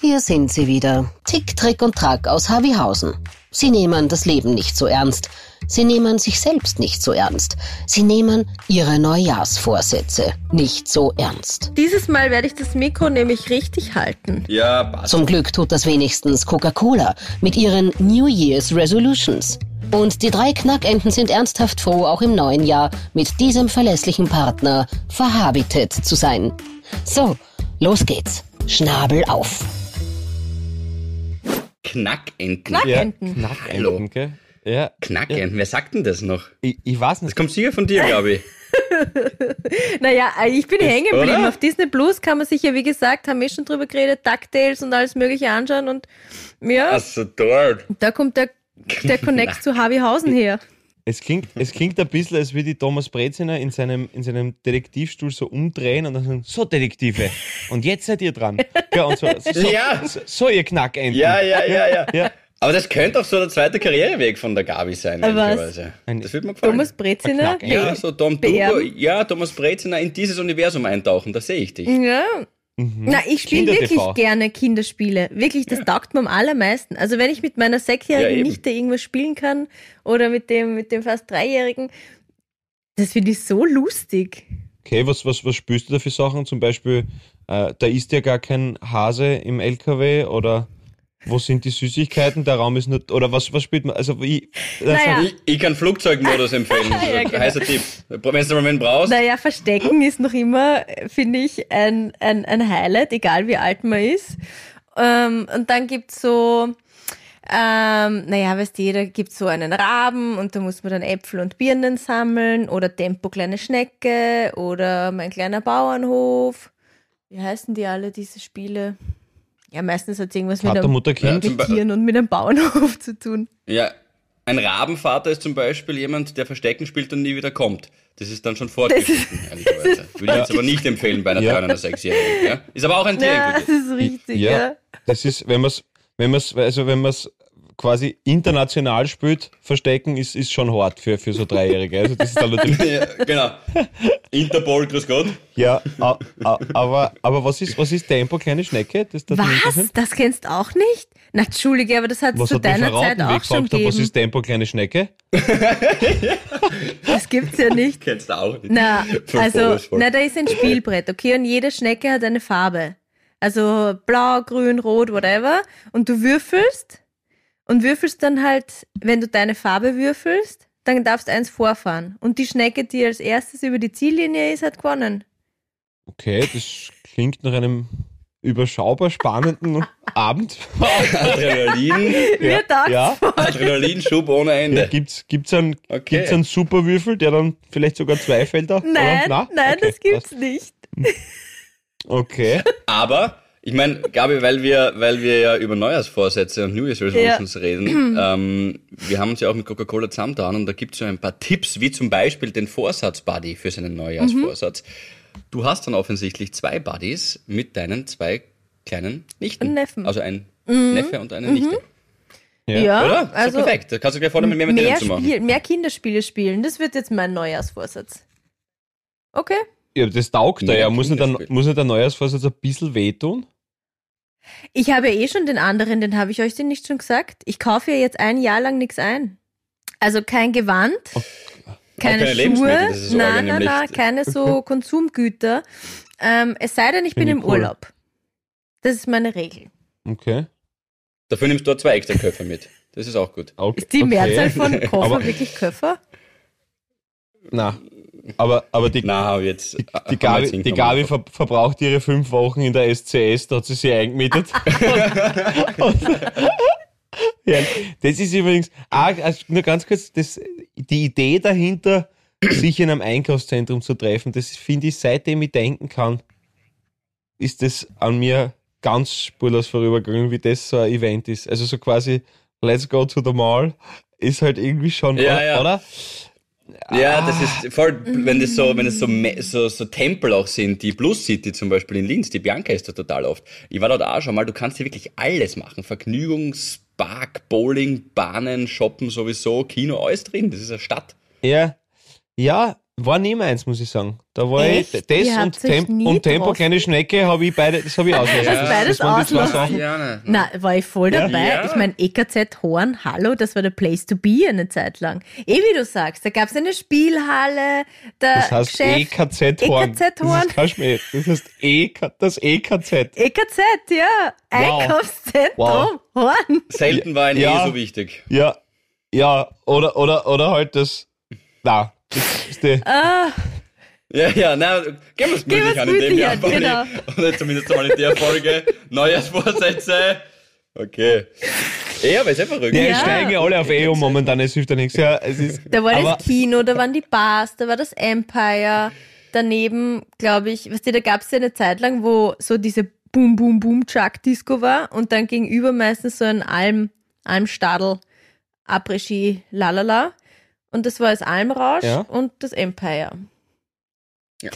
Hier sind sie wieder. Tick, Trick und Track aus Harvyhausen. Sie nehmen das Leben nicht so ernst. Sie nehmen sich selbst nicht so ernst. Sie nehmen ihre Neujahrsvorsätze nicht so ernst. Dieses Mal werde ich das Mikro nämlich richtig halten. Ja, passt. Zum Glück tut das wenigstens Coca-Cola mit ihren New Year's Resolutions. Und die drei Knackenten sind ernsthaft froh, auch im neuen Jahr mit diesem verlässlichen Partner verhabitet zu sein. So, los geht's. Schnabel auf. Knackenten. Knackenten. Knackenten, gell? Ja. Knackenten, wer sagt denn das noch? Ich, ich weiß Das nicht. kommt sicher von dir, glaube ich. Naja, ich bin hängen geblieben. Auf Disney Plus kann man sich ja, wie gesagt, haben wir schon drüber geredet, DuckTales und alles mögliche anschauen und ja, Achso, dort. da kommt der, der Connect zu Harvyhausen her. Es klingt, es klingt ein bisschen, als würde die Thomas Breziner in seinem, in seinem Detektivstuhl so umdrehen und dann sagen, so Detektive, und jetzt seid ihr dran. Ja, und so, so, Ja. so, so ihr Knackenten. Ja, ja, ja, ja. Ja. Aber das könnte auch so der zweite Karriereweg von der Gabi sein. Ein- Das würde mir gefallen. Thomas Breziner. Ja, so Tom Dugo, ja, Thomas Breziner in dieses Universum eintauchen, da sehe ich dich. Ja. Mhm. Na, ich spiele wirklich gerne Kinderspiele. Wirklich, das taugt mir am allermeisten. Also wenn ich mit meiner sechsjährigen Ja. Nichte irgendwas spielen kann oder mit dem, mit dem fast dreijährigen, das finde ich so lustig. Okay, was, was, was spürst du da für Sachen? Zum Beispiel, äh, da ist ja gar kein Hase im LKW oder wo sind die Süßigkeiten? Der Raum ist nicht, oder was, was spielt man? Also, wie, Naja. Ich, ich kann Flugzeugmodus empfehlen. Ja, genau. Heißer Tipp. Wenn du mal einen brauchst. Naja, Verstecken ist noch immer, finde ich, ein, ein, ein Highlight, egal wie alt man ist. Ähm, und dann gibt's so, ähm, naja, weißt du, jeder gibt so einen Raben und da muss man dann Äpfel und Birnen sammeln oder Tempo kleine Schnecke oder mein kleiner Bauernhof. Wie heißen die alle, diese Spiele? Ja, meistens hat es irgendwas mit Vater, einem Mutter, Kind? Ja. mit Tieren und mit einem Bauernhof zu tun. Ja, ein Rabenvater ist zum Beispiel jemand, der Verstecken spielt und nie wieder kommt. Das ist dann schon fortgeschritten, ehrlicherweise. Würde ich jetzt aber nicht empfehlen bei einer Ja. drei- oder sechsjährigen. Ja? Ist aber auch ein Tier Ja, das ist richtig, Ja. ja. Das ist, wenn man es, wenn man's, also wenn man es quasi international spielt, verstecken, ist, ist schon hart für, für so Dreijährige. Also das ist dann natürlich, Ja, genau. Interpol, grüß Gott. ja, a, a, aber, aber was ist, was ist Tempo, kleine Schnecke? Das, das Was? Das kennst du auch nicht? Na, Entschuldige, aber das hat es Was zu hat deiner Zeit auch schon habe, was gegeben. ist Tempo, kleine Schnecke? Das gibt's ja nicht. Kennst du auch nicht. Na, also, na, da ist ein Spielbrett, okay? Und jede Schnecke hat eine Farbe. Also blau, grün, rot, whatever. Und du würfelst und würfelst dann halt, wenn du deine Farbe würfelst, dann darfst du eins vorfahren. Und die Schnecke, die als erstes über die Ziellinie ist, hat gewonnen. Okay, das klingt nach einem überschaubar spannenden Abend. Adrenalin, Mir ja. Adrenalinschub ohne Ja, Ende. gibt's, gibt's einen, Okay. gibt's einen Superwürfel, der dann vielleicht sogar zwei Felder? Nein, oder? nein, Okay, das gibt's passt. nicht. Okay. Aber, ich meine, Gabi, weil wir, weil wir ja über Neujahrsvorsätze und New Year's Resolutions reden, ähm, wir haben uns ja auch mit Coca-Cola zusammengetan und da gibt es so ein paar Tipps, wie zum Beispiel den Vorsatz-Buddy für seinen Neujahrsvorsatz. Du hast dann offensichtlich zwei Buddies mit deinen zwei kleinen Nichten. Und Neffen. Also ein Neffe und eine Nichte. Ja. Ja, Oder? Also perfekt. Da kannst du gleich vorne mit mehr mit mehr, denen zu machen. Spiel, mehr Kinderspiele spielen. Das wird jetzt mein Neujahrsvorsatz. Okay. ja, das taugt da Mehr ja. Muss nicht, ein, Kinderspiel. muss nicht der Neujahrsvorsatz ein bisschen wehtun? Ich habe ja eh schon den anderen, den habe ich euch den nicht schon gesagt. Ich kaufe ja jetzt ein Jahr lang nichts ein. Also kein Gewand, keine, keine Lebensmittel, Schuhe, nein, nein, nein, keine so Konsumgüter. Ähm, es sei denn, ich bin Finde im ich cool. Urlaub. Das ist meine Regel. Okay. Dafür nimmst du zwei extra Köpfe mit. Das ist auch gut. okay. Ist die okay. Mehrzahl von Koffer wirklich Köffer? na, aber, aber die, Na, jetzt. die, die Gabi, die Gabi ver, verbraucht ihre fünf Wochen in der SCS, da hat sie sich eingemietet. Und- ja, das ist übrigens, ah, nur ganz kurz, das, die Idee dahinter, sich in einem Einkaufszentrum zu treffen, das finde ich, seitdem ich denken kann, ist das an mir ganz spurlos vorübergegangen, wie das so ein Event ist. Also so quasi, let's go to the mall, ist halt irgendwie schon, Ja, oder? ja. Ja, das ist voll, wenn das so, wenn es so, me- so, so Tempel auch sind, die Plus City zum Beispiel in Linz, die Bianca ist da total oft. Ich war dort auch schon mal, du kannst hier wirklich alles machen. Vergnügungspark, Bowling, Bahnen, Shoppen sowieso, Kino, alles drin. Das ist eine Stadt. Ja, ja, war nie meins, muss ich sagen. Da war Echt? ich, das Ihr und, nie und Tempo kleine Schnecke habe ich beide, das habe ich ausgelassen. Ja. Das- Beides das waren die zwei auslassen? Sachen. Ja, ne. Na, war ich voll dabei. Ja. Ich meine, EKZ Horn, hallo, das war der Place to be eine Zeit lang. Eh, wie du sagst, da gab es eine Spielhalle, der Das heißt Chef, EKZ Horn. EKZ Das Horn. ist kein Schmäh. Das heißt EK, das EKZ. EKZ, ja. Wow. Einkaufszentrum, Wow. Horn. Selten war ein Ja. eh so wichtig. Ja, ja, oder, oder, oder halt das, na, das ist Ah, Ja, ja, na, gehen wir es gemütlich an in dem Jahr. genau. Oder zumindest einmal in der Folge. Neujahrsvorsätze. Okay. Ja, aber ist einfach verrückt. ja, Ja. steigen ja alle auf EO momentan, es hilft ja nichts. Ja, es ist, da war das Kino, da waren die Bars, da war das Empire. Daneben, glaube ich, weißt du, da gab es ja eine Zeit lang, wo so diese Boom, Boom, Boom Chuck Disco war und dann gegenüber meistens so ein Alm, Almstadel, Après-Ski, lalala. Und das war das Almrausch Ja. und das Empire.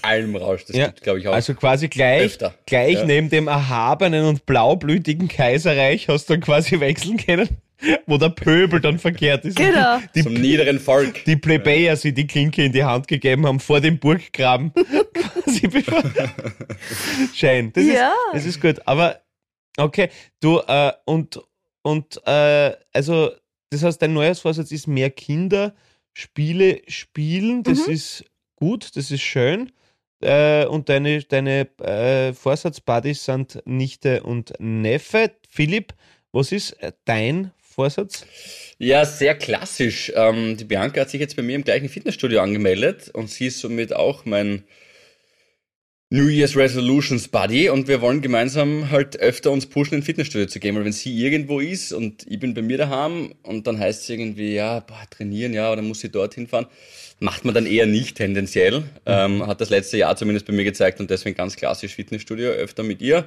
Almrausch, das Ja, gibt glaube ich auch. also quasi gleich, Öfter. gleich Ja. neben dem erhabenen und blaublütigen Kaiserreich hast du dann quasi wechseln können, wo der Pöbel dann verkehrt ist. Genau. Die, Zum niederen Volk. die Plebejer sie die Klinke in die Hand gegeben haben vor dem Burggraben. quasi bevor. Schein. Das, Ja. ist, das ist gut. Aber okay, du, äh, und, und äh, also, das heißt, dein Neujahrsvorsatz ist mehr Kinder, Spiele spielen, das Mhm. ist gut, das ist schön. Äh, und deine, deine äh, Vorsatzbuddies sind Nichte und Neffe. Philipp, was ist äh, dein Vorsatz? Ja, sehr klassisch. Ähm, die Bianca hat sich jetzt bei mir im gleichen Fitnessstudio angemeldet und sie ist somit auch mein New Year's Resolutions Buddy und wir wollen gemeinsam halt öfter uns pushen, ins Fitnessstudio zu gehen, weil wenn sie irgendwo ist und ich bin bei mir daheim und dann heißt es irgendwie, ja, boah, trainieren, ja, oder muss sie dorthin fahren, macht man dann eher nicht tendenziell. Ähm, hat das letzte Jahr zumindest bei mir gezeigt und deswegen ganz klassisch Fitnessstudio öfter mit ihr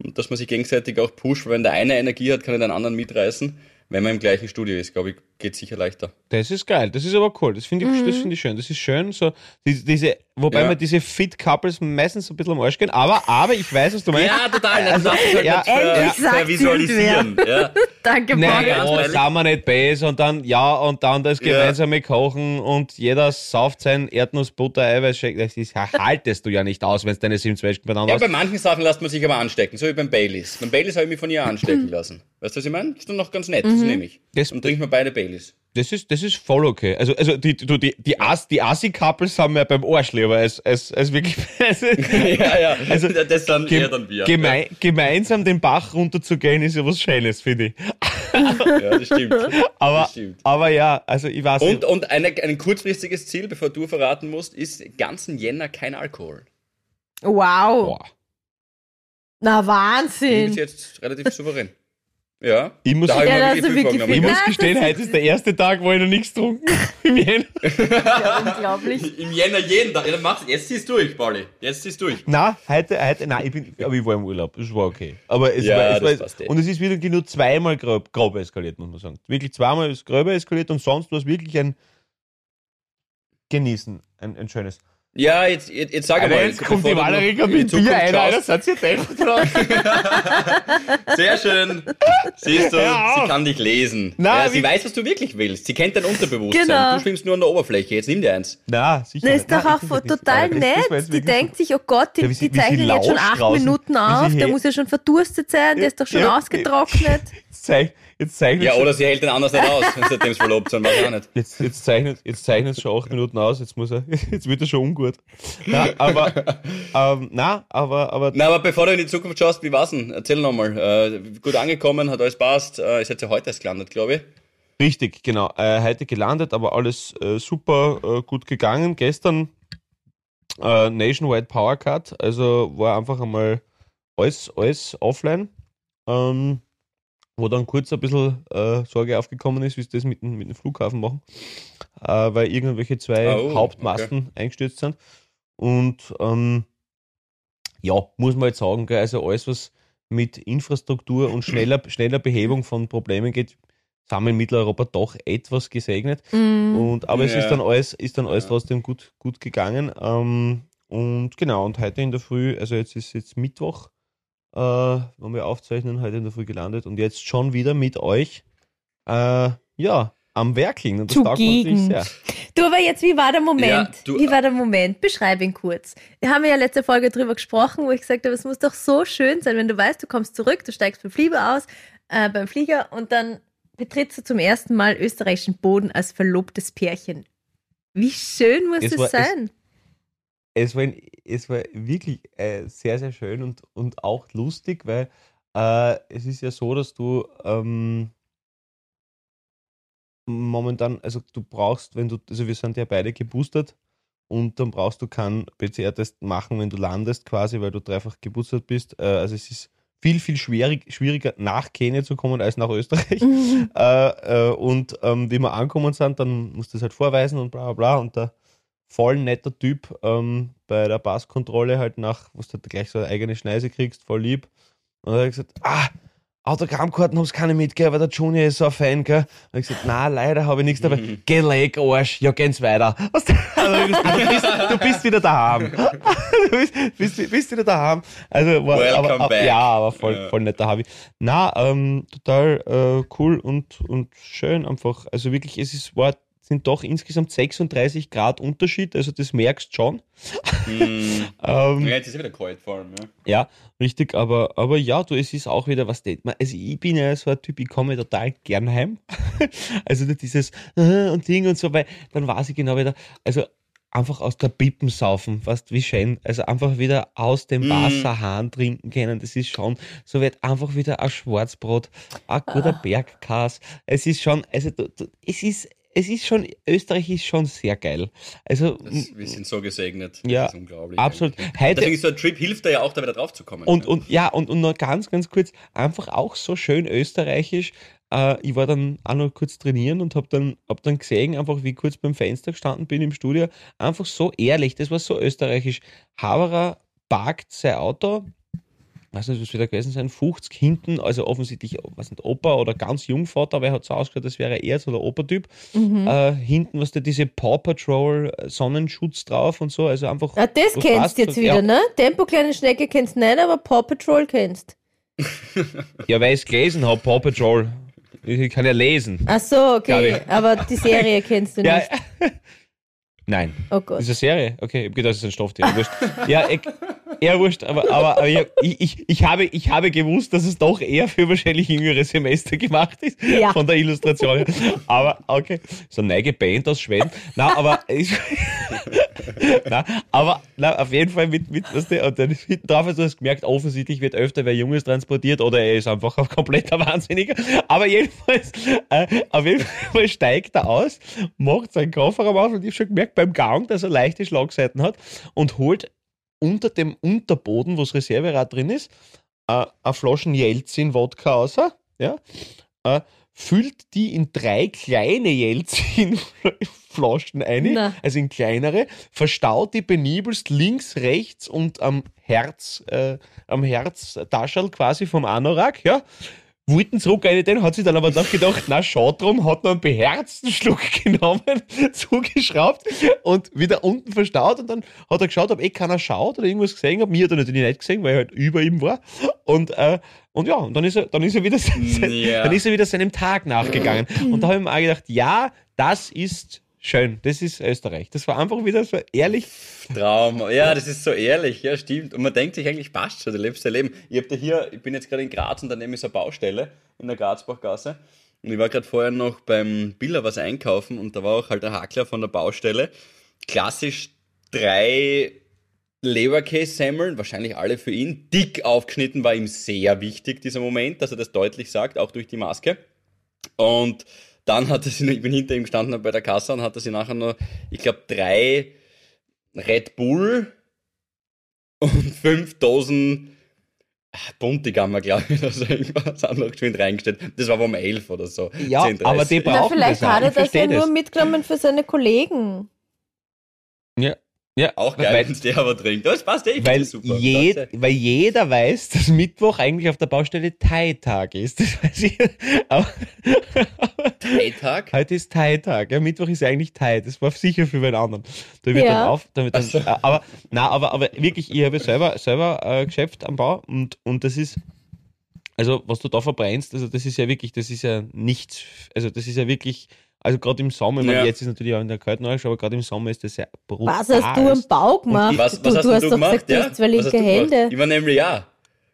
und dass man sich gegenseitig auch pusht, weil wenn der eine Energie hat, kann er den anderen mitreißen. Wenn man im gleichen Studio ist, glaube ich, geht sicher leichter. Das ist geil, das ist aber cool, das finde ich, das finde ich schön. Das ist schön, so die, diese, wobei Ja. mir diese Fit-Couples meistens ein bisschen am Arsch gehen, aber, aber ich weiß, was du meinst. Ja, total. Das Also, ich halt ja, nicht ver, endlich sagt's vervisualisieren. Ja. Danke, Nein, ganz oh, sagen wir nicht besser und dann, ja, und dann das Ja. gemeinsame Kochen und jeder sauft sein Erdnussbutter, Eiweißshake. Das ist, haltest du ja nicht aus, wenn es deine sieben Zwetschgen beieinander ja, hast. bei manchen Sachen lässt man sich aber anstecken, so wie beim Baileys. Beim Baileys habe ich mich von ihr anstecken lassen. Weißt du, was ich meine? Ist dann noch ganz nett, das nehme ich. Das- Und trinken wir beide Baileys. Das ist, das ist voll okay. Also, also die, du, die, die, As, die Assi-Couples haben wir beim Arsch lieber als, als, als wirklich. ja, ja. Also, das dann Gem- eher dann wir. Gemei gemeinsam den Bach runterzugehen, ist ja was Schönes, finde ich. Ja, ja, das stimmt. Aber, Das stimmt. aber ja, also ich weiß Und, nicht. und eine, ein kurzfristiges Ziel, bevor du verraten musst, ist ganzen Jänner kein Alkohol. Wow. Boah. Na, Ich bin bis Wahnsinn. jetzt relativ souverän. Ja. Ich muss- da ich Ja, wirklich wirklich vorgenommen. Ich viel- muss gestehen, das heute ist der erste Tag, wo ich noch nichts getrunken im Jänner. Ja, unglaublich. Im Jänner jeden Tag. Ja, dann mach's. Jetzt ziehst du durch, Pauli. Jetzt ziehst du durch. Nein, heute, heute, nein, ich bin, aber ich war im Urlaub, das war okay. Aber es Ja, war, es das war, passt eh. und es ist wieder nur zweimal grob, grob eskaliert, muss man sagen. Wirklich zweimal ist grob eskaliert und sonst war es wirklich ein Genießen, ein, ein schönes. Ja, jetzt, jetzt, jetzt sag Alter, mal. jetzt kommt die Valerie mit Bier ein. Alter, seid ihr deppert drauf? Sehr schön. Siehst du, auf. sie kann dich lesen. Na, ja, sie weiß, was du wirklich willst. Sie kennt dein Unterbewusstsein. Genau. Du schwimmst nur an der Oberfläche. Jetzt nimm dir eins. Nein, sicher Das ist doch auch nicht. total nett. Die wirklich denkt sich, oh Gott, die, Ja, sie- die sie zeichnen jetzt schon acht draußen, Minuten sie auf, der muss ja schon verdurstet sein, der ist doch schon Ja, ausgetrocknet. Jetzt zeig- Jetzt zeichnet Ja, oder sie hält den anders nicht aus, seitdem sie verlobt sind. Weiß ich auch nicht. Jetzt, jetzt zeichnet jetzt zeichnet es schon acht Minuten aus, jetzt muss er, jetzt wird er schon ungut. Na, aber, ähm, na, aber, aber, Na, aber bevor du in die Zukunft schaust, wie war's denn? Erzähl nochmal. Äh, gut angekommen, hat alles passt. Äh, ist jetzt ja heute erst gelandet, glaube ich. richtig, genau, äh, heute gelandet, aber alles äh, super äh, gut gegangen. Gestern äh, Nationwide Power Cut, also war einfach einmal alles, alles offline. Ähm, wo dann kurz ein bisschen äh, Sorge aufgekommen ist, wie sie das mit dem, mit dem Flughafen machen, äh, weil irgendwelche zwei Oh, Hauptmasten eingestürzt sind. Und ähm, ja, muss man jetzt sagen, gell, also alles, was mit Infrastruktur und schneller, schneller Behebung von Problemen geht, sind wir in Mitteleuropa doch etwas gesegnet. Mm. Und, aber es Ja. ist dann alles, ist dann alles Ja. trotzdem gut, gut gegangen. Ähm, und genau, und heute in der Früh, also jetzt ist jetzt Mittwoch, äh, wenn wir aufzeichnen, heute in der Früh gelandet und jetzt schon wieder mit euch, äh, ja, am Werkeln. Und das taugt Zugegen. sehr. Du, aber jetzt, wie war der Moment? Ja, du- wie war der Moment? Beschreib ihn kurz. Wir haben ja letzte Folge drüber gesprochen, wo ich gesagt habe, es muss doch so schön sein, wenn du weißt, du kommst zurück, du steigst beim Flieger aus, äh, beim Flieger und dann betrittst du zum ersten Mal österreichischen Boden als verlobtes Pärchen. Wie schön muss Es es, war- es- sein? Es war, ein- es war wirklich äh, sehr, sehr schön und, und auch lustig, weil äh, es ist ja so, dass du ähm, momentan, also du brauchst, wenn du, also wir sind ja beide geboostert und dann brauchst du keinen PCR-Test machen, wenn du landest quasi, weil du dreifach geboostert bist. Äh, also es ist viel, viel schwierig, schwieriger nach Kenia zu kommen als nach Österreich. Mhm. Äh, äh, und ähm, wie wir angekommen sind, dann musst du das halt vorweisen und bla bla bla. Und der voll netter Typ ähm, bei der Passkontrolle halt nach, wo du halt gleich so eine eigene Schneise kriegst, voll lieb. Und dann hat er gesagt, ah, Autogrammkarten haben sie keine mitgegeben, weil der Junior ist so ein Fan, gell? Und ich gesagt, na, leider habe ich nichts dabei. Geh leg, Arsch, ja, geht's weiter. Was du, also, du, bist, du bist wieder daheim. du bist, bist, bist wieder daheim. Also, war, Welcome aber, back. ja, aber voll, Ja. voll netter Habi. Na, ähm, total äh, cool und, und schön einfach. Also wirklich, es ist, war, sind doch insgesamt 36 Grad Unterschied, also das merkst schon. Hm. Ähm, Ja, jetzt ist ja wieder kalt vor allem, ja. ja, richtig, aber, aber ja, du, es ist auch wieder was, also ich bin ja so ein Typ, ich komme total gern heim. also dieses äh, und Ding und so, weil dann weiß ich genau wieder, also einfach aus der Pippen saufen, weißt wie schön, also einfach wieder aus dem Mm. Wasserhahn trinken können, das ist schon, so wird einfach wieder ein Schwarzbrot, ein guter Ah. Bergkas, es ist schon, also du, du, es ist, es ist schon, Österreich ist schon sehr geil. Also, Das, wir sind so gesegnet. Das Ja, ist unglaublich. absolut. Heute, Deswegen ist so ein Trip hilft da ja auch, da wieder drauf zu kommen. und, ja. und ja, und, und noch ganz, ganz kurz, einfach auch so schön österreichisch. Äh, ich war dann auch noch kurz trainieren und habe dann, hab dann gesehen, einfach wie kurz beim Fenster gestanden bin im Studio, einfach so ehrlich, das war so österreichisch. Haberer parkt sein Auto, weiß nicht, was wieder gewesen sein, 50 hinten, also offensichtlich, was nicht, Opa oder ganz Jungvater, aber er hat so ausgeschaut, als wäre er so der Opa-Typ. Mhm. Äh, hinten, was da diese Paw Patrol äh, Sonnenschutz drauf und so, also einfach. Ah, das kennst du jetzt wieder, ja. ne? Tempo kleine Schnecke kennst du nicht, aber Paw Patrol kennst. Ja, weil ich es gelesen habe, Paw Patrol. Ich kann ja lesen. Ach so, okay. Aber die Serie kennst du Ja. nicht. Nein. Oh Gott. Das ist eine Serie? Okay, ich hab gedacht, das ist ein Stofftier. Ja, ich, eher wurscht, aber, aber, aber ich, ich, ich, habe, ich habe gewusst, dass es doch eher für wahrscheinlich jüngere Semester gemacht ist. Ja. Von der Illustration. her. Aber, okay. So eine neige Band aus Schweden. Na, aber, ich, na, aber, na, auf jeden Fall mit, mit, weißt du, und dann ist hinten drauf, also du hast gemerkt, offensichtlich wird öfter wer Junges transportiert oder er ist einfach ein kompletter Wahnsinniger. Aber jedenfalls, äh, auf jeden Fall steigt er aus, macht seinen Kofferraum auf und ich habe schon gemerkt beim Gang, dass er leichte Schlagseiten hat und holt unter dem Unterboden, wo das Reserverad drin ist, äh, eine Flaschen Jelzin Wodka raus, ja, äh, füllt die in drei kleine Jelzin Flaschen ein, Na. also in kleinere, verstaut die benibelst links, rechts und am Herz, äh, am Herztaschel quasi vom Anorak, ja, wollten zurück eine den, hat sich dann aber doch gedacht, na schau drum, hat noch einen beherzten Schluck genommen, zugeschraubt und wieder unten verstaut und dann hat er geschaut, ob eh keiner schaut oder irgendwas gesehen hat. Mir hat er natürlich nicht gesehen, weil er halt über ihm war. Und, äh, und ja, und dann ist er, dann ist er wieder, Ja. dann ist er wieder seinem Tag nachgegangen. Und da habe ich mir auch gedacht, ja, das ist schön, das ist Österreich. Das war einfach wieder so ehrlich. Traum. Ja, das ist so ehrlich, ja, stimmt. Und man denkt sich eigentlich, passt schon, du lebst dein Leben. Ich, hab da hier, ich bin jetzt gerade in Graz und daneben ist eine Baustelle in der Grazbachgasse. Und ich war gerade vorher noch beim Biller was einkaufen und da war auch halt der Hakler von der Baustelle. Klassisch drei Leberkäse-Semmeln, wahrscheinlich alle für ihn. Dick aufgeschnitten war ihm sehr wichtig, dieser Moment, dass er das deutlich sagt, auch durch die Maske. Und dann hat er sie, noch- ich bin hinter ihm gestanden bei der Kasse und hat er sie nachher noch, ich glaube, drei Red Bull und fünf Dosen ah, Buntigammer, glaube ich, oder so irgendwas haben noch geschwind reingestellt. Das war um elf oder so. Ja, 10:30. aber die Na, brauchen vielleicht das hat er das ja nur mitgenommen für seine Kollegen. Ja, ja. Auch geil, Weil- wenn der aber trinkt. Das passt eh, ich Weil, super. je, Das, weil jeder weiß, dass Mittwoch eigentlich auf der Baustelle Thai-Tag ist. Das weiß ich. Thai-Tag? heute ist Thai-Tag. Ja, Mittwoch ist eigentlich Thai. Das war sicher für wen anderen. Da wird Ja. dann auf, da wird dann, äh, aber, na, aber, aber wirklich, ich habe selber, selber äh, Geschäft am Bau und, und das ist, also was du da verbrennst, also das ist ja wirklich, das ist ja nichts, also das ist ja wirklich Also gerade im Sommer, ich meine, Ja. jetzt ist natürlich auch in der kalten Jahreszeit, aber gerade im Sommer ist das ja brutal. Was hast du am Bau gemacht? Was, du, was hast du hast du doch gemacht? gesagt, du hast zwei linke du? Hände. Ich war nämlich ja.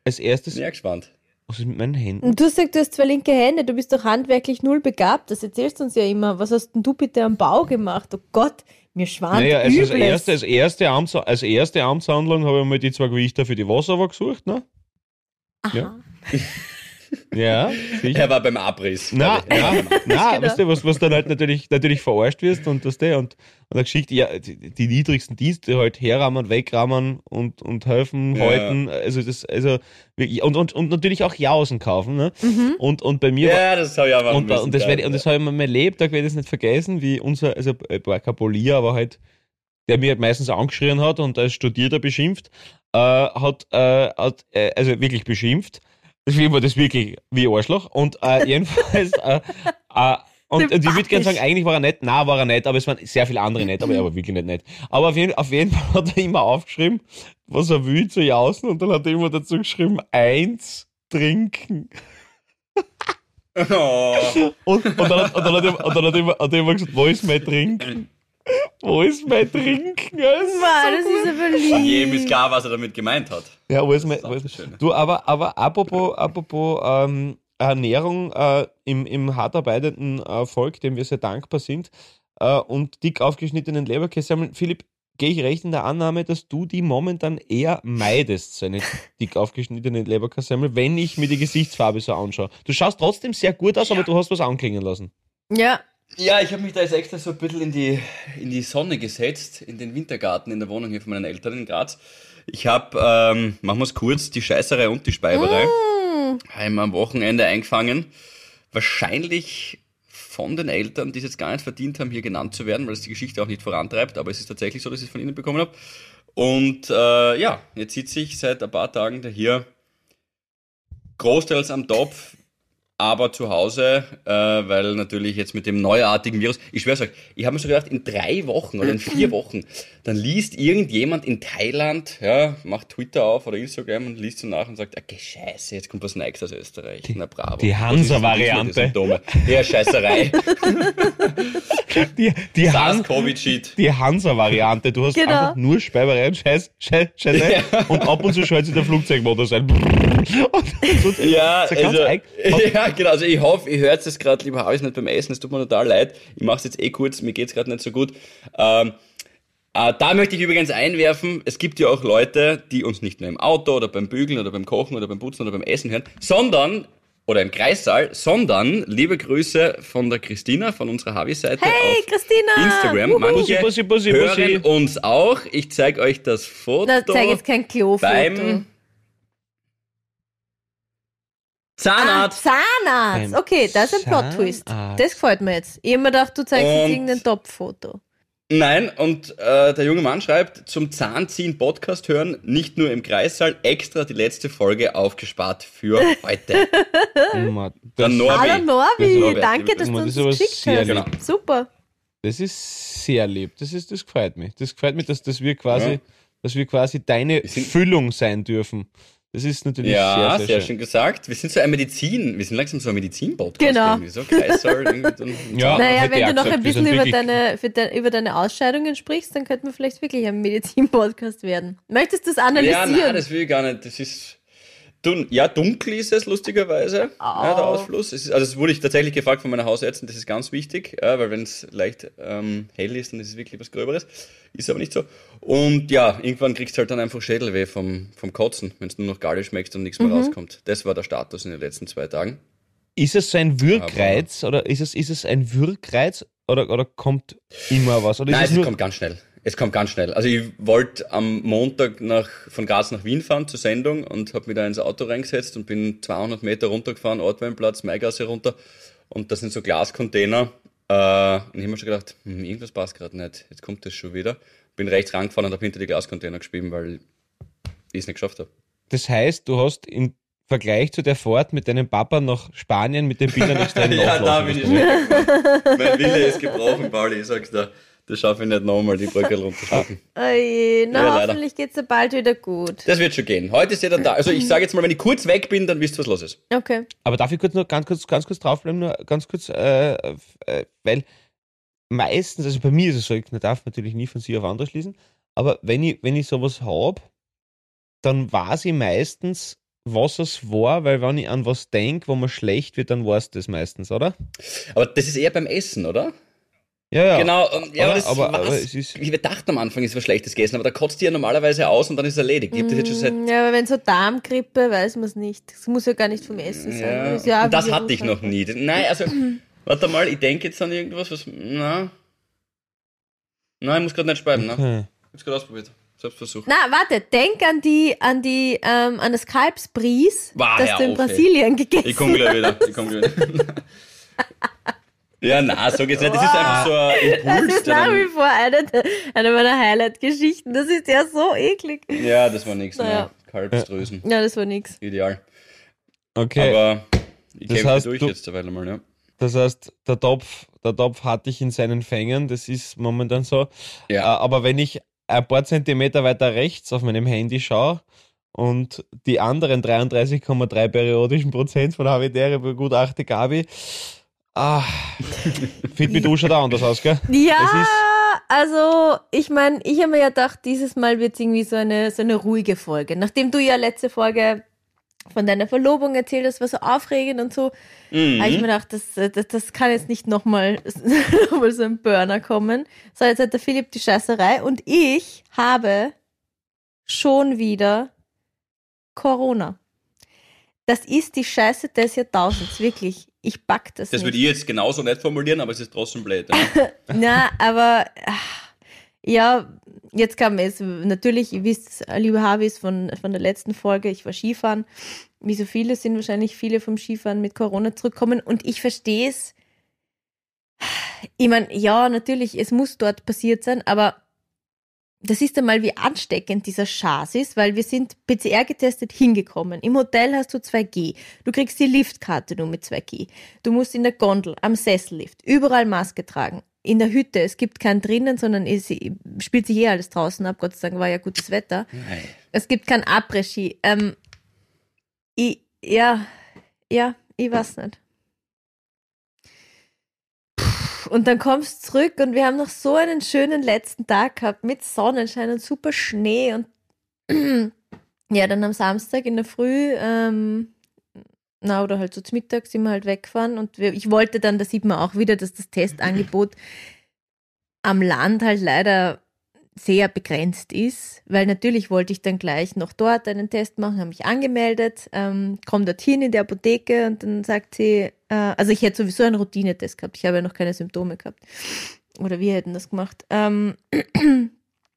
Als erstes, Sehr gespannt. was ist mit meinen Händen? Und du sagst, du hast zwei linke Hände, du bist doch handwerklich null begabt. Das erzählst du uns ja immer. Was hast denn du bitte am Bau gemacht? Oh Gott, mir schwant Naja, also als erste, als, erste Amts, als erste Amtshandlung habe ich mal die zwei Gewichter für die Wasser gesucht, ne? Ja. Ja, sicher. Er war beim Abriss. Na, na, na, Genau. weißt du, was, was dann halt natürlich, natürlich verarscht wirst und das der und, und dann geschickt, ja, die, die niedrigsten Dienste halt herrahmen, wegrahmen und, und helfen, Ja. halten, also das, also, wirklich- und, und, und natürlich auch Jausen kaufen, ne? Und, und bei mir war, Ja, das habe ich auch und, und das werde ich, geil. und das habe ich mir mein Lebtag werde ich das nicht vergessen, wie unser, also äh, war kein Polier, aber halt, der mir halt meistens angeschrien hat und als Studierter beschimpft, äh, hat, äh, hat äh, also wirklich beschimpft. Deswegen war das wirklich wie Arschloch. Und äh, jedenfalls, äh, äh, und, und ich würde gerne sagen, eigentlich war er nett, nein, war er nicht, aber es waren sehr viele andere nett, aber er war wirklich nicht nett. Aber auf jeden, auf jeden Fall hat er immer aufgeschrieben, was er will zu jausen und dann hat er immer dazu geschrieben, eins trinken. Oh. Und, und, dann, hat- und dann hat er, und dann hat er, immer, hat er immer gesagt, wo ist mein Trinken? Wo ist mein Trinken? Also, Mann, das ist aber lieb. Jedem ist klar, was er damit gemeint hat. Ja, wo ist mein, Das wo ist du, aber, aber apropos, apropos ähm, Ernährung äh, im, im hart arbeitenden äh, Volk, dem wir sehr dankbar sind, äh, und dick aufgeschnittenen Leberkässemmeln. Philipp, gehe ich recht in der Annahme, dass du die momentan eher meidest, so eine dick aufgeschnittene Leberkassemmel, wenn ich mir die Gesichtsfarbe so anschaue. Du schaust trotzdem sehr gut aus, aber du hast was anklingen lassen. Ja, Ja, ich habe mich da jetzt extra so ein bisschen in die, in die Sonne gesetzt, in den Wintergarten in der Wohnung hier von meinen Eltern in Graz. Ich habe, ähm, machen wir es kurz, die Scheißerei und die Speiberei einmal am Wochenende eingefangen. Wahrscheinlich von den Eltern, die es jetzt gar nicht verdient haben, hier genannt zu werden, weil es die Geschichte auch nicht vorantreibt, aber es ist tatsächlich so, dass ich es von ihnen bekommen habe. Und äh, ja, jetzt sitze ich seit ein paar Tagen da hier großteils am Topf, aber zu Hause, äh, weil natürlich jetzt mit dem neuartigen Virus, ich schwör's euch, ich habe mir so gedacht, in drei Wochen oder in vier Wochen, dann liest irgendjemand in Thailand, ja, macht Twitter auf oder Instagram und liest so nach und sagt, okay, scheiße, jetzt kommt was Neues aus Österreich. Na bravo. die Hansa-Variante. die? Ja, Scheißerei. Die, die, Han, SARS-CoV-Shit. die Hansa-Variante. Du hast Genau. einfach nur Speiberei und Scheiß, Scheiß, Scheiße. Und ab und zu schaltet der Flugzeugmotor sein. Und so, Ja, so ganz also, eig- ja, genau. Also ich hoffe, ihr hört es gerade, lieber Haus, nicht beim Essen. Es tut mir total leid. Ich mache es jetzt eh kurz. Mir geht's gerade nicht so gut. Ähm, äh, da möchte ich übrigens einwerfen, es gibt ja auch Leute, die uns nicht nur im Auto oder beim Bügeln oder beim Kochen oder beim Putzen oder beim Essen hören, sondern, oder im Kreissaal, sondern, liebe Grüße von der Christina, von unserer Havi-Seite Hey, auf Christina! Instagram. Wuhu. Manche Bussi, bussi, bussi, hören uns auch. Ich zeige euch das Foto. Na, zeig jetzt kein Klo-Foto. beim Ah, Zahnarzt. Zahnarzt. Beim Okay, das ist ein Plot-Twist. Zahnarzt. Das gefällt mir jetzt. Ich hab mir gedacht, du zeigst jetzt Und- irgendein Top-Foto. Nein, und äh, der junge Mann schreibt, zum Zahnziehen Podcast hören, nicht nur im Kreissaal, extra die letzte Folge aufgespart für heute. Der das, Norbi. Hallo Norbi, Norbi. danke, dass du Das uns das geschickt hast. lieb. Super. das ist sehr lieb. Das, ist, das gefällt mich. Das gefällt mich, dass, dass, wir, quasi, Ja. dass wir quasi deine Füllung sein dürfen. Das ist natürlich Ja, sehr, sehr, sehr, schön gesagt. Wir sind so ein Medizin, wir sind langsam so ein Medizin-Podcast. Genau. irgendwie So dann, Ja. Naja, wenn du noch gesagt, ein bisschen über deine, für de, über deine Ausscheidungen sprichst, dann könnten wir vielleicht wirklich ein Medizin-Podcast werden. Möchtest du das Ja, analysieren? nein, das will ich gar nicht. Das ist. Dun ja, dunkel ist es, lustigerweise. Ja, der Au. Ausfluss. Es ist, also, das wurde ich tatsächlich gefragt von meiner Hausärztin, das ist ganz wichtig, ja, weil wenn es leicht ähm, hell ist, dann ist es wirklich was Gröberes. Ist aber nicht so. Und ja, irgendwann kriegst du halt dann einfach Schädelweh vom, vom Kotzen, wenn es nur noch Galle schmeckst und nichts mehr rauskommt. Das war der Status in den letzten zwei Tagen. Ist es so ein Wirkreiz oder ist es, ist es ein Wirkreiz oder, oder kommt immer was? Oder ist Nein, es es nur, kommt ganz schnell. Es kommt ganz schnell. Also ich wollte am Montag nach, von Graz nach Wien fahren zur Sendung und habe mich da ins Auto reingesetzt und bin 200 Meter runtergefahren, Ortweinplatz, Maigasse runter und das sind so Glascontainer. Äh, und ich habe mir schon gedacht, hm, irgendwas passt gerade nicht. Jetzt kommt das schon wieder. Bin rechts rangefahren und habe hinter die Glascontainer gespielt, weil ich es nicht geschafft habe. das heißt, du hast im Vergleich zu der Fahrt mit deinem Papa nach Spanien mit den Bildern extrem Ja, da bin ich schon. mein Wille ist gebrochen, Pauli, ich sag's da. Das schaffe ich nicht nochmal, die Brücke runterschlagen. Oje, na, Ja, hoffentlich geht's ja bald wieder gut. Das wird schon gehen. Heute ist jeder da. Also ich sage jetzt mal, wenn ich kurz weg bin, dann wisst ihr, was los ist. Okay. Aber darf ich kurz noch ganz kurz, ganz kurz draufbleiben, nur ganz kurz, äh, äh, weil meistens, also bei mir ist es so, ich darf natürlich nie von sich auf andere schließen, aber wenn ich, wenn ich sowas habe, dann weiß ich meistens, was es war, weil wenn ich an was denke, wo mir schlecht wird, dann war es das meistens, oder? Aber das ist eher beim Essen, oder? Ja, ja. Genau, ja, aber, das aber- aber es ist- ich dachte am Anfang, es ist was Schlechtes gegessen, aber da kotzt die ja normalerweise aus und dann ist es erledigt. Hab das jetzt schon seit. Mm, Ja, aber wenn so Darmgrippe, weiß man es nicht. Es muss ja gar nicht vom Essen sein. Ja, Das ja und das hatte ich noch nie. Nein, also, warte mal, ich denke jetzt an irgendwas, was. Na. Nein, ich muss gerade nicht speiben, ne? Okay. Ich hab's gerade ausprobiert. Selbstversuch. Na, warte, denk an die, an die, ähm, an das Kalbsbries, das du in auf, ey. Brasilien gegessen Ich komme gleich wieder. Ich komm gleich wieder. Ja, na, so geht's nicht. Das ist einfach so ein Das Impuls. ist der nach wie vor eine, eine meiner Highlight-Geschichten. Das ist ja so eklig. Ja, das war nichts Naja. mehr. Kalbsdrüsen. Ja, das war nix. Ideal. Okay. Aber ich Das kämpfe heißt, durch du- jetzt derweil mal, ja. Das heißt, der Topf, der Topf hatte ich in seinen Fängen, das ist momentan so. Äh, Ja. Aber wenn ich ein paar Zentimeter weiter rechts auf meinem Handy schaue und die anderen 33,3 periodischen Prozent von Habitäre begutachte, Gabi, ah, fit mit du schaut auch anders aus, gell? Ja, also ich meine, ich habe mir ja gedacht, dieses Mal wird es irgendwie so eine, so eine ruhige Folge. Nachdem du ja letzte Folge von deiner Verlobung erzählt hast, war so aufregend und so, Mhm. habe ich mir gedacht, das, das, das kann jetzt nicht nochmal noch mal so ein Burner kommen. So, jetzt hat der Philipp die Scheißerei und ich habe schon wieder Corona. Das ist die Scheiße des Jahrtausends, wirklich. Ich pack das, Das nicht. würde ich jetzt genauso nicht formulieren, aber es ist trotzdem blöd. Ja. Na, aber ach, ja, jetzt kam es natürlich, ihr wisst, liebe Harvis von, von der letzten Folge, ich war Skifahren. Wie so viele sind wahrscheinlich viele vom Skifahren mit Corona zurückkommen und ich verstehe es. Ich meine, ja, natürlich, es muss dort passiert sein, aber das ist einmal, wie ansteckend dieser Schaß ist, weil wir sind PCR getestet hingekommen. Im Hotel hast du 2G. Du kriegst die Liftkarte nur mit 2G. Du musst in der Gondel, am Sessellift, überall Maske tragen. In der Hütte, es gibt kein drinnen, sondern es spielt sich eh alles draußen ab. Gott sei Dank war ja gutes Wetter. Nein. Es gibt kein Après-Ski. Ähm, ich, ja, ja, ich weiß nicht. Und dann kommst du zurück und wir haben noch so einen schönen letzten Tag gehabt mit Sonnenschein und super Schnee und ja, dann am Samstag in der Früh, ähm, na, oder halt so zum Mittag sind wir halt weggefahren und wir, ich wollte dann, da sieht man auch wieder, dass das Testangebot am Land halt leider sehr begrenzt ist, weil natürlich wollte ich dann gleich noch dort einen Test machen, habe mich angemeldet, ähm, komme dorthin in die Apotheke und dann sagt sie, äh, also ich hätte sowieso einen Routinetest gehabt, ich habe ja noch keine Symptome gehabt. Oder wir hätten das gemacht. Ähm,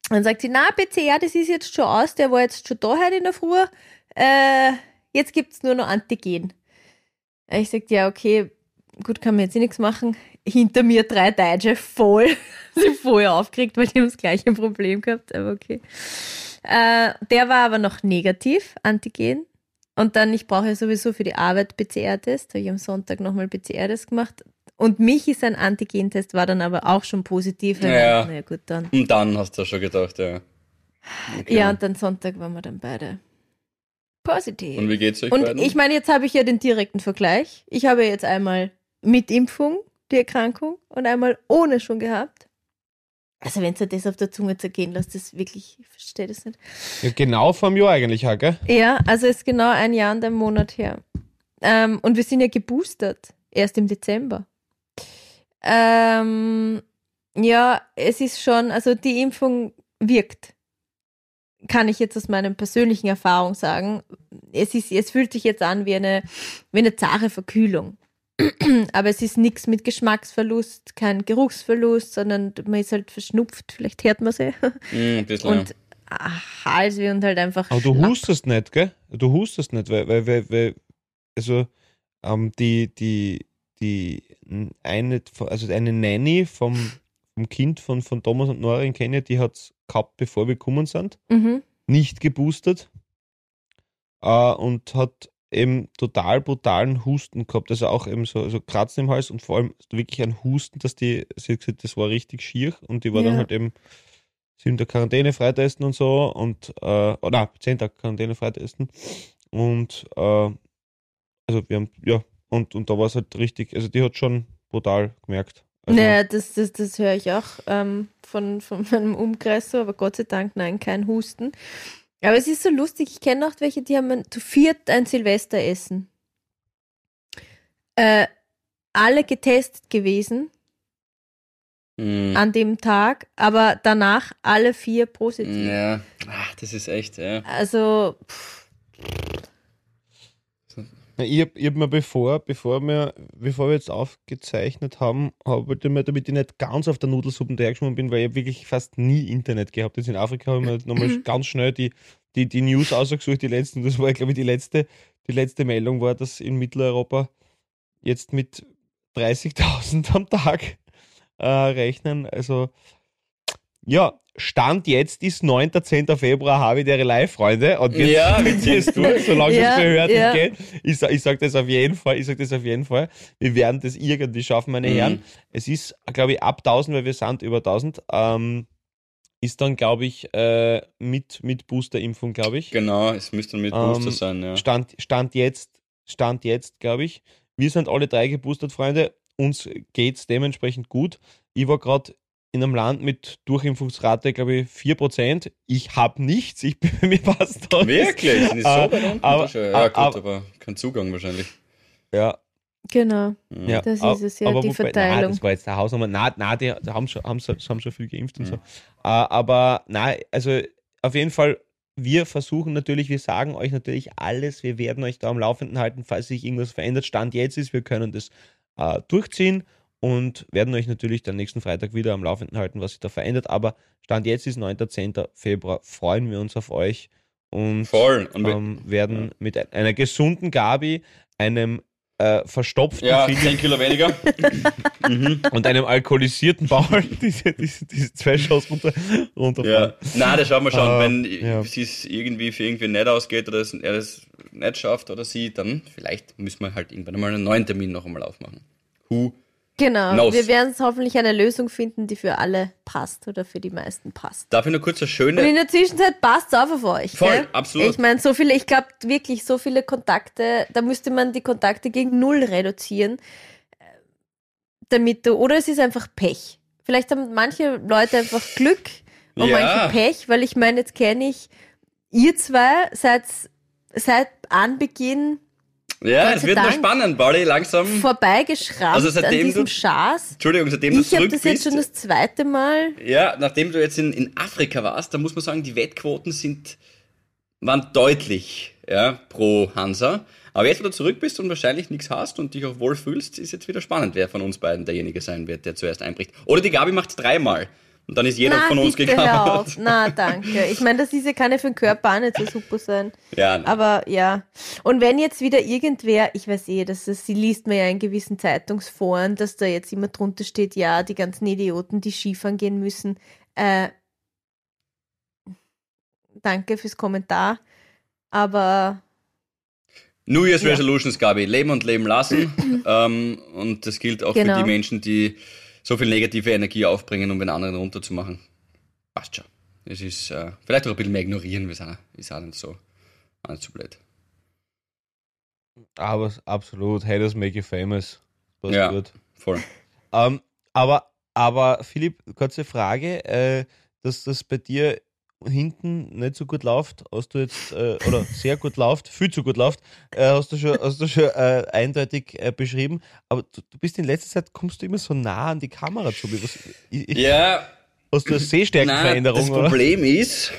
dann sagt sie, na, PCR, das ist jetzt schon aus, der war jetzt schon da heute in der Früh, äh, jetzt gibt's nur noch Antigen. Ich sagte, ja, okay, gut, kann man jetzt eh nichts machen. Hinter mir drei Deutsche voll, sind voll aufgeregt, weil die haben das gleiche Problem gehabt, aber okay. Äh, der war aber noch negativ, Antigen. Und dann, ich brauche ja sowieso für die Arbeit PCR-Test, habe ich am Sonntag nochmal PCR-Test gemacht. Und mich ist ein Antigen-Test, war dann aber auch schon positiv. Ja. Na ja, gut, dann. Und dann hast du schon gedacht, ja. Okay. Ja, und dann Sonntag waren wir dann beide positiv. Und wie geht's euch Und beiden? ich meine, jetzt habe ich ja den direkten Vergleich. Ich habe jetzt einmal mit Impfung die Erkrankung und einmal ohne schon gehabt. Also wenn du das auf der Zunge zergehen lässt, das wirklich, ich verstehe das nicht. Ja, genau vor einem Jahr eigentlich, auch, gell? Ja, also ist genau ein Jahr und ein Monat her. Ähm, und wir sind ja geboostert, erst im Dezember. Ähm, ja, es ist schon, also die Impfung wirkt. Kann ich jetzt aus meiner persönlichen Erfahrung sagen. Es, ist, es fühlt sich jetzt an wie eine, wie eine zahre Verkühlung. Aber es ist nichts mit Geschmacksverlust, kein Geruchsverlust, sondern man ist halt verschnupft, vielleicht hört man sie. Mm, ein bisschen, Und ah, Halsweh und halt einfach. Aber du schlapp. hustest nicht, gell? Du hustest nicht, weil, weil, weil, weil also ähm, die, die, die eine, also eine Nanny vom, vom Kind von, von Thomas und Nora in Kenia, die hat es gehabt, bevor wir gekommen sind, Mhm. nicht geboostert äh, und hat eben total brutalen Husten gehabt, also auch eben so, so Kratzen im Hals und vor allem wirklich ein Husten, dass die, sie hat gesagt, das war richtig schier und die war Ja. dann halt eben sieben Tage Quarantäne freitesten und so und, äh, oh, nein, zehn Tage Quarantäne freitesten und, äh, also wir haben, ja, und, und da war es halt richtig, also die hat schon brutal gemerkt. Also, naja, das, das, das höre ich auch ähm, von, von meinem Umkreis so, aber Gott sei Dank, nein, kein Husten. Aber es ist so lustig, ich kenne auch welche, die haben ein, zu viert ein Silvesteressen. Äh, alle getestet gewesen Mhm. an dem Tag, aber danach alle vier positiv. Ja, Ach, das ist echt, ja. Also, pff, Ich habe hab mir bevor, bevor wir, bevor wir jetzt aufgezeichnet haben, habe ich mir, damit ich nicht ganz auf der Nudelsuppe dahergeschwommen bin, weil ich wirklich fast nie Internet gehabt. Jetzt in Afrika habe ich mir nochmal ganz schnell die, die, die News ausgesucht, die letzten. Das war, glaube ich, die letzte, die letzte Meldung war, dass in Mitteleuropa jetzt mit 30.000 am Tag äh, rechnen. Also, ja, Stand jetzt ist 9. 10. Februar, habe ich ihre Live-Freunde. Und wir Ja, es ziehst du? solange Ja, es Behörden ja. geht. Ich, ich sage das auf jeden Fall, ich sage das auf jeden Fall. Wir werden das irgendwie schaffen, meine Mhm. Herren. Es ist, glaube ich, ab 1000, weil wir sind über 1000, ähm, ist dann, glaube ich, äh, mit, mit Booster-Impfung, glaube ich. Genau, es müsste mit Ähm, Booster sein, ja. Stand, Stand jetzt, Stand jetzt, glaube ich. Wir sind alle drei geboostert, Freunde. Uns geht's dementsprechend gut. Ich war gerade in einem Land mit Durchimpfungsrate, glaube ich, 4%. Ich habe nichts. Ich bin mir passt da. Wirklich? Die so unten? aber- ja, aber- gut, aber- aber kein Zugang wahrscheinlich. Ja, genau. ja. Das ist es ja, aber die wobei- Verteilung. Nein, das war jetzt der Hausnummer. Nein, nein die, haben, schon, haben, schon- haben schon viel geimpft und Mhm. so. Aber nein, also auf jeden Fall, wir versuchen natürlich, wir sagen euch natürlich alles. Wir werden euch da am Laufenden halten, falls sich irgendwas verändert. Stand jetzt ist, wir können das äh, durchziehen und werden euch natürlich dann nächsten Freitag wieder am Laufenden halten, was sich da verändert. Aber Stand jetzt ist 9. 10. Februar. Freuen wir uns auf euch und Voll. Und ähm, werden mit ein- einer gesunden Gabi, einem äh, verstopften ja, Philipp 10 Kilo weniger. mhm. und einem alkoholisierten Paul diese, diese, diese zwei Shows runter, runterfahren. Ja. Nein, das schauen wir schon. Äh, Wenn ja. es irgendwie für irgendwie nicht ausgeht oder es, er es nicht schafft oder sie, dann vielleicht müssen wir halt irgendwann einmal einen neuen Termin noch einmal aufmachen. Who? Genau. Knows. Wir werden hoffentlich eine Lösung finden, die für alle passt oder für die meisten passt. Darf ich nur kurz eine Und schöne. in der Zwischenzeit passt auf auf euch. Voll, gell? absolut. Ich meine, so viele, ich glaube wirklich, so viele Kontakte, da müsste man die Kontakte gegen null reduzieren, äh, damit du, oder es ist einfach Pech. Vielleicht haben manche Leute einfach Glück und Ja. manche Pech, weil ich meine, jetzt kenne ich, ihr zwei seid seit Anbeginn Ja, es wird noch Dank. spannend, Pauli, langsam. vorbeigeschrammt Also seitdem an diesem du- Schaß. Entschuldigung, seitdem du Ich habe zurück das bist. jetzt schon das zweite Mal. Ja, nachdem du jetzt in, in Afrika warst, da muss man sagen, die Wettquoten sind, waren deutlich ja, pro Hansa. Aber jetzt, wo du zurück bist und wahrscheinlich nichts hast und dich auch wohl fühlst, ist jetzt wieder spannend, wer von uns beiden derjenige sein wird, der zuerst einbricht. Oder die Gabi macht dreimal. Und dann ist jeder Na, von uns auf. Na, danke. Ich meine, das ist ja kann ja für den Körper auch nicht so super sein. Ja, nein. Aber ja. Und wenn jetzt wieder irgendwer, ich weiß eh, dass es, sie liest mir ja in gewissen Zeitungsforen, dass da jetzt immer drunter steht, ja, die ganzen Idioten, die Skifahren gehen müssen. Äh, danke fürs Kommentar. Aber New Year's Ja. Resolutions, Gabi. Leben und leben lassen. ähm, und das gilt auch Genau. für die Menschen, die so viel negative Energie aufbringen, um den anderen runterzumachen. Passt schon. Es ist äh, vielleicht auch ein bisschen mehr ignorieren, wir sind, ist auch nicht so, auch nicht so blöd. Aber absolut, haters make you famous. Passt Ja. gut. Voll. Ähm, aber, aber Philipp, kurze Frage, äh, dass das bei dir hinten nicht so gut läuft, hast du jetzt, äh, oder sehr gut läuft, viel zu gut läuft, äh, hast du schon, hast du schon äh, eindeutig äh, beschrieben, aber du, du bist in letzter Zeit, kommst du immer so nah an die Kamera zu. Was, ich, Ja, Hast du eine nein, Sehstärkenveränderung, das oder? Problem ist,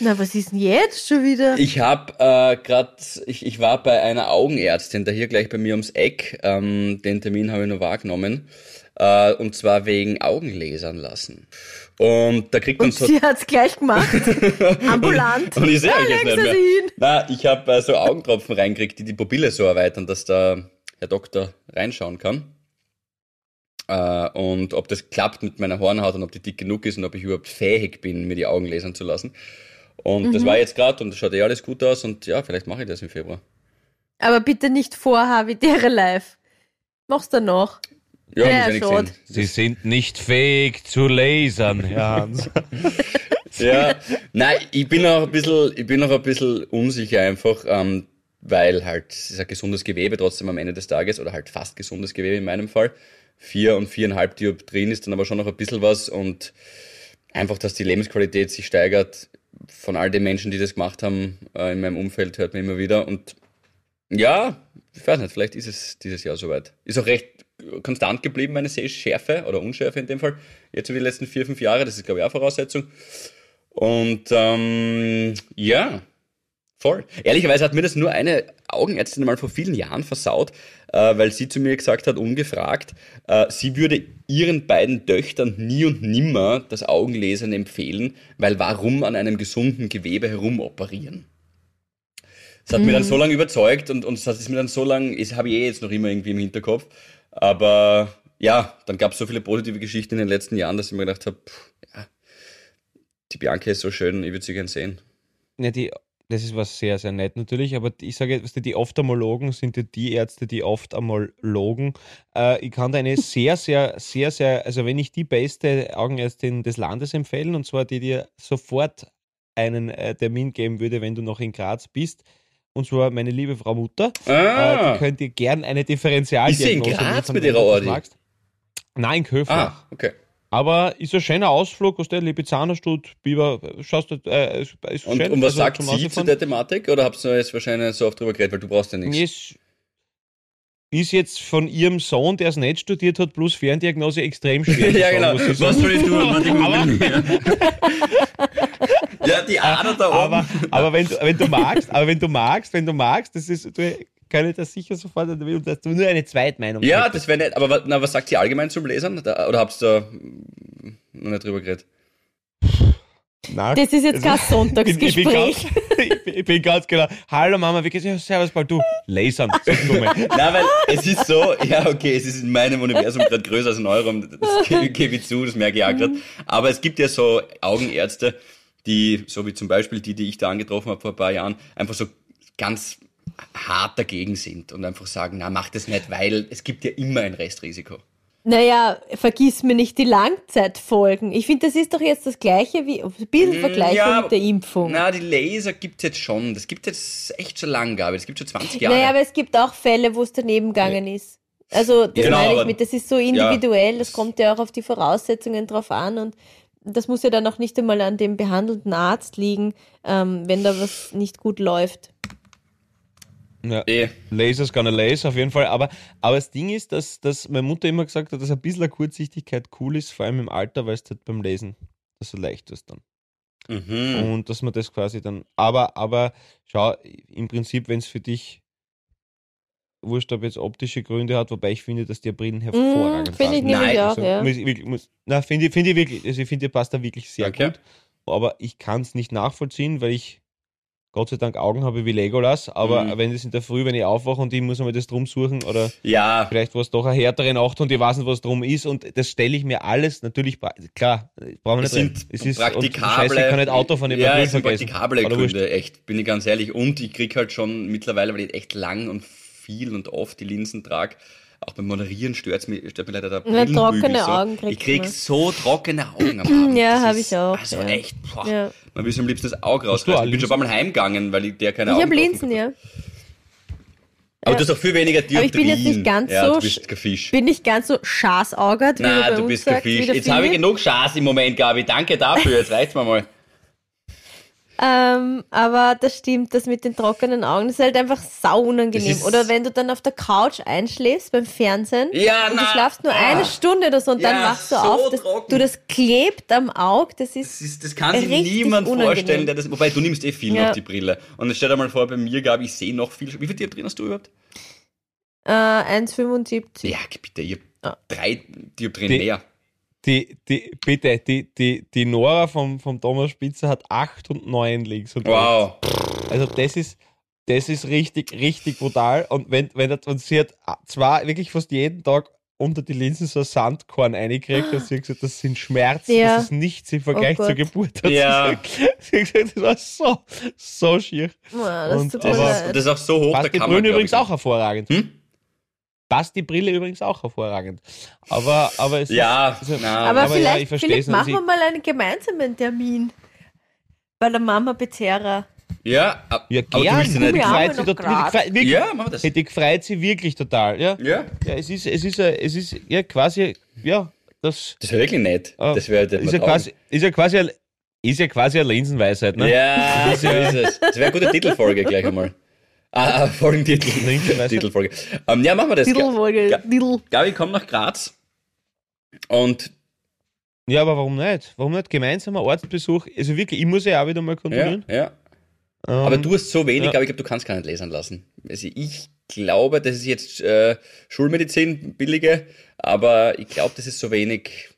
na, was ist denn jetzt schon wieder? ich habe äh, gerade, ich, ich war bei einer Augenärztin, da hier gleich bei mir ums Eck, ähm, den Termin habe ich noch wahrgenommen, äh, und zwar wegen Augenlasern lassen. Und da kriegt man Und so sie hat's gleich gemacht. Ambulant. Und ich sehe euch jetzt nicht mehr. Na, ich habe äh, so Augentropfen reingekriegt, die die Pupille so erweitern, dass der Herr Doktor reinschauen kann. Äh, und ob das klappt mit meiner Hornhaut und ob die dick genug ist und ob ich überhaupt fähig bin, mir die Augen lasern zu lassen. Und mhm. das war jetzt gerade und das schaut eh alles gut aus und ja, vielleicht mache ich das im Februar. Aber bitte nicht vor Habitäre live. Mach's dann noch. Ja, ja ja Sie sind nicht fähig zu lasern, ja. ja, nein, ich bin auch ein bisschen, ich bin auch ein bisschen unsicher einfach, ähm, weil halt, es ist ein gesundes Gewebe trotzdem am Ende des Tages oder halt fast gesundes Gewebe in meinem Fall. Vier und viereinhalb Dioptrien ist dann aber schon noch ein bisschen was und einfach, dass die Lebensqualität sich steigert von all den Menschen, die das gemacht haben äh, in meinem Umfeld, hört man immer wieder und ja, ich weiß nicht, vielleicht ist es dieses Jahr soweit. Ist auch recht konstant geblieben, meine Sehschärfe oder Unschärfe in dem Fall. Jetzt über die letzten vier, fünf Jahre, das ist, glaube ich, auch Voraussetzung. Und ähm, ja, voll. Ehrlicherweise hat mir das nur eine Augenärztin mal vor vielen Jahren versaut, äh, weil sie zu mir gesagt hat, ungefragt, äh, sie würde ihren beiden Töchtern nie und nimmer das Augenlesern empfehlen, weil warum an einem gesunden Gewebe herumoperieren? Das hat mhm. mich dann so lange überzeugt und, und das ist mir dann so lange, das habe ich eh jetzt noch immer irgendwie im Hinterkopf. Aber ja, dann gab es so viele positive Geschichten in den letzten Jahren, dass ich mir gedacht habe, ja, die Bianca ist so schön, ich würde sie gern sehen. Ja, die, das ist was sehr, sehr nett natürlich, aber ich sage, die Ophthalmologen sind ja die Ärzte, die oft einmal logen. Äh, ich kann da eine sehr, sehr, sehr, sehr, also wenn ich die beste Augenärztin des Landes empfehlen, und zwar die dir sofort einen äh, Termin geben würde, wenn du noch in Graz bist, und zwar meine liebe Frau Mutter. Ah. Äh, die könnt ihr gern eine Differentialdiagnose Ist sie in Graz mit ihrer Ordi? Nein, in Köfler. Ah, okay. Aber ist ein schöner Ausflug aus der Lipizzanerstadt, Biber, schaust du, äh, ist, und, schön. Und was also sagt sie zu der Thematik? Oder habt ihr jetzt wahrscheinlich so oft drüber geredet, weil du brauchst ja nichts? Ist, ist jetzt von ihrem Sohn, der es nicht studiert hat, plus Ferndiagnose extrem schwer. ja, genau. Was soll ich tun? ja, die Ader da oben. Aber, aber wenn, du, wenn du magst, aber wenn du magst, wenn du magst, das ist, du, kann ich das sicher sofort, dass du nur eine Zweitmeinung Ja, das wäre nett. Aber na, was sagt sie allgemein zum Lesern? Oder habt ihr da noch nicht drüber geredet? Nein, das ist jetzt kein Sonntagsgespräch. Ich bin, ganz, genau. Hallo Mama, wie geht's? Ja, servus, bald du. Lasern. Nein, weil es ist so, ja, okay, es ist in meinem Universum gerade größer als in eurem. Das gebe ich zu, das merke ich auch gerade. Aber es gibt ja so Augenärzte, die, so wie zum Beispiel die, die ich da angetroffen habe vor ein paar Jahren, einfach so ganz hart dagegen sind und einfach sagen, na, mach das nicht, weil es gibt ja immer ein Restrisiko. Naja, vergiss mir nicht die Langzeitfolgen. Ich finde, das ist doch jetzt das Gleiche wie, ein bisschen mm, vergleichbar ja, mit der Impfung. Na, die Laser gibt es jetzt schon. Das gibt es jetzt echt schon lange, Gabi. Das gibt schon 20 Jahre. Naja, aber es gibt auch Fälle, wo es daneben gegangen ja. ist. Also, das genau, meine ich mit, das ist so individuell, ja. das kommt ja auch auf die Voraussetzungen drauf an und das muss ja dann auch nicht einmal an dem behandelnden Arzt liegen, ähm, wenn da was nicht gut läuft. Ja, eh. Laser's gonna laser, auf jeden Fall. Aber, aber das Ding ist, dass, dass meine Mutter immer gesagt hat, dass ein bisschen eine Kurzsichtigkeit cool ist, vor allem im Alter, weil es halt beim Lesen so leicht ist dann. Mhm. Und dass man das quasi dann. Aber, aber schau, im Prinzip, wenn es für dich wurscht, ob jetzt optische Gründe hat, wobei ich finde, dass die Brillen mhm, hervorragend mm, Finde ich nämlich auch, also, ja. Muss, muss, na, finde find ich wirklich, also ich finde, ihr passt da wirklich sehr okay. gut. Aber ich kann es nicht nachvollziehen, weil ich Gott sei Dank Augen habe wie Legolas, aber mhm. wenn es in der Früh, wenn ich aufwache und ich muss mal das drum suchen oder ja. vielleicht war es doch eine härtere Nacht und ich weiß nicht, was drum ist und das stelle ich mir alles natürlich, klar, brauchen wir nicht sind es ist praktikable, Scheiße, ich kann nicht Auto von Ja, es sind praktikable Gründe, echt, bin ich ganz ehrlich und ich kriege halt schon mittlerweile, weil ich echt lang und viel und oft die Linsen trage, auch beim Moderieren stört mir, stört mir leider der ja, trockene so. Augen Ich krieg so trockene Augen am Abend. ja, habe ich auch. Also ja. echt, boah, ja. man will am liebsten das Auge rausreißen. Ich bin schon ein paar Mal heimgegangen, weil ich der keine ich Augen Ich habe Linsen, ja. Aber ja. du hast auch viel weniger Dioptrien. Aber ich bin jetzt nicht ganz ja, so, du bist kein Fisch. bin nicht ganz so schaßaugert, wie Nein, du bist kein Fisch. Jetzt habe ich genug Schaß im Moment, Gabi. Danke dafür. Jetzt reicht's mir mal. Ähm, aber das stimmt, das mit den trockenen Augen, das ist halt einfach sau unangenehm. Oder wenn du dann auf der Couch einschläfst beim Fernsehen ja, und na, du schlafst nur ah, eine Stunde oder so und ja, dann wachst du so auf, das, du das klebt am Auge, das ist. Das, ist, das kann sich niemand unangenehm. vorstellen, der das. Wobei du nimmst eh viel ja. noch die Brille. Und stell dir mal vor, bei mir gab ich sehe noch viel. Wie viel Dioptrien hast du überhaupt? Äh, 1,75. Ja, bitte, ich habe drei Dioptrien mehr die, die, bitte, die, die, die Nora vom, vom Thomas Spitzer hat 8 und 9 links und Wow. Also das ist, das ist richtig, richtig brutal. Und wenn, wenn und sie hat zwar wirklich fast jeden Tag unter die Linsen so ein Sandkorn reingekriegt und sie hat gesagt, das sind Schmerzen, Ja. das ist nichts im Vergleich Oh zur. Geburt. Hat Ja. sie, gesagt. sie hat gesagt, das war so, so schier. Boah, das Und mir das-. Das ist auch so hoch, man, glaub übrigens ich, auch hervorragend. Hm? Passt die Brille übrigens auch hervorragend. Aber, aber es Ja, ist. Also, na, Aber, aber ja, vielleicht, vielleicht nicht. machen wir mal einen gemeinsamen Termin. Bei der Mama Bezerra. Ja, ab- ja, aber du gern. willst ja nicht. Freut tot- Graz. wirklich- Ja, machen wir das. Hätte gefreut sie wirklich total, ja. Ja, Ja, es ist, es ist, es ist ja quasi, ja, das das wäre wirklich nett. äh, Das wäre ist, ja quasi, ist ja quasi, ist ja quasi eine Linsenweisheit, ne? Ja, so ist es. Das wäre eine gute Titelfolge gleich einmal. Ah, ah, Folgentitel. Titelfolge. Ähm, ja, machen wir das. Titelfolge. Ga- Titel. Gabi, komm nach Graz. Und Ja, aber warum nicht? Warum nicht gemeinsamer Ortsbesuch? Also wirklich, ich muss ja auch wieder mal ja, kontrollieren. ja. Ähm, Aber du hast so wenig, ja. aber ich glaube, du kannst gar nicht lesen lassen. Also ich glaube, das ist jetzt äh, Schulmedizin, billige, aber ich glaube, das ist so wenig.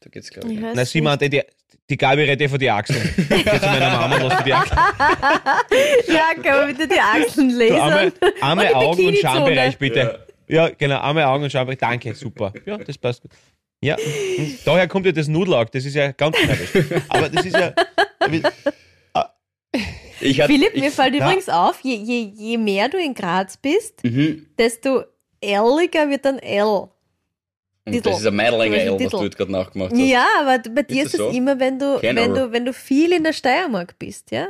Da geht's, glaube ich. Ich Na, sie meinte, die, die Gabi redet eh von die Achseln. Geh zu meiner Mama, lass dir die Achseln. Ja, kann man bitte die Achseln lesen? arme, arme Und die Augen und. Schambereich, bitte. Ja. genau, arme Augen und Schambereich. Danke, super. Ja, das passt gut. Ja, daher kommt ja das Nudelauge, das ist ja ganz nervig. Aber das ist ja. Ich hatte, Philipp, ich, mir fällt Ja. übrigens auf, je, je, je mehr du in Graz bist, Mhm. desto ehrlicher wird dann L. Und Titel. das ist ein Meidlinger L, was du jetzt gerade nachgemacht hast. Ja, aber bei dir Ist es so? immer, wenn du, Kein wenn du, wenn du viel in der Steiermark bist, ja?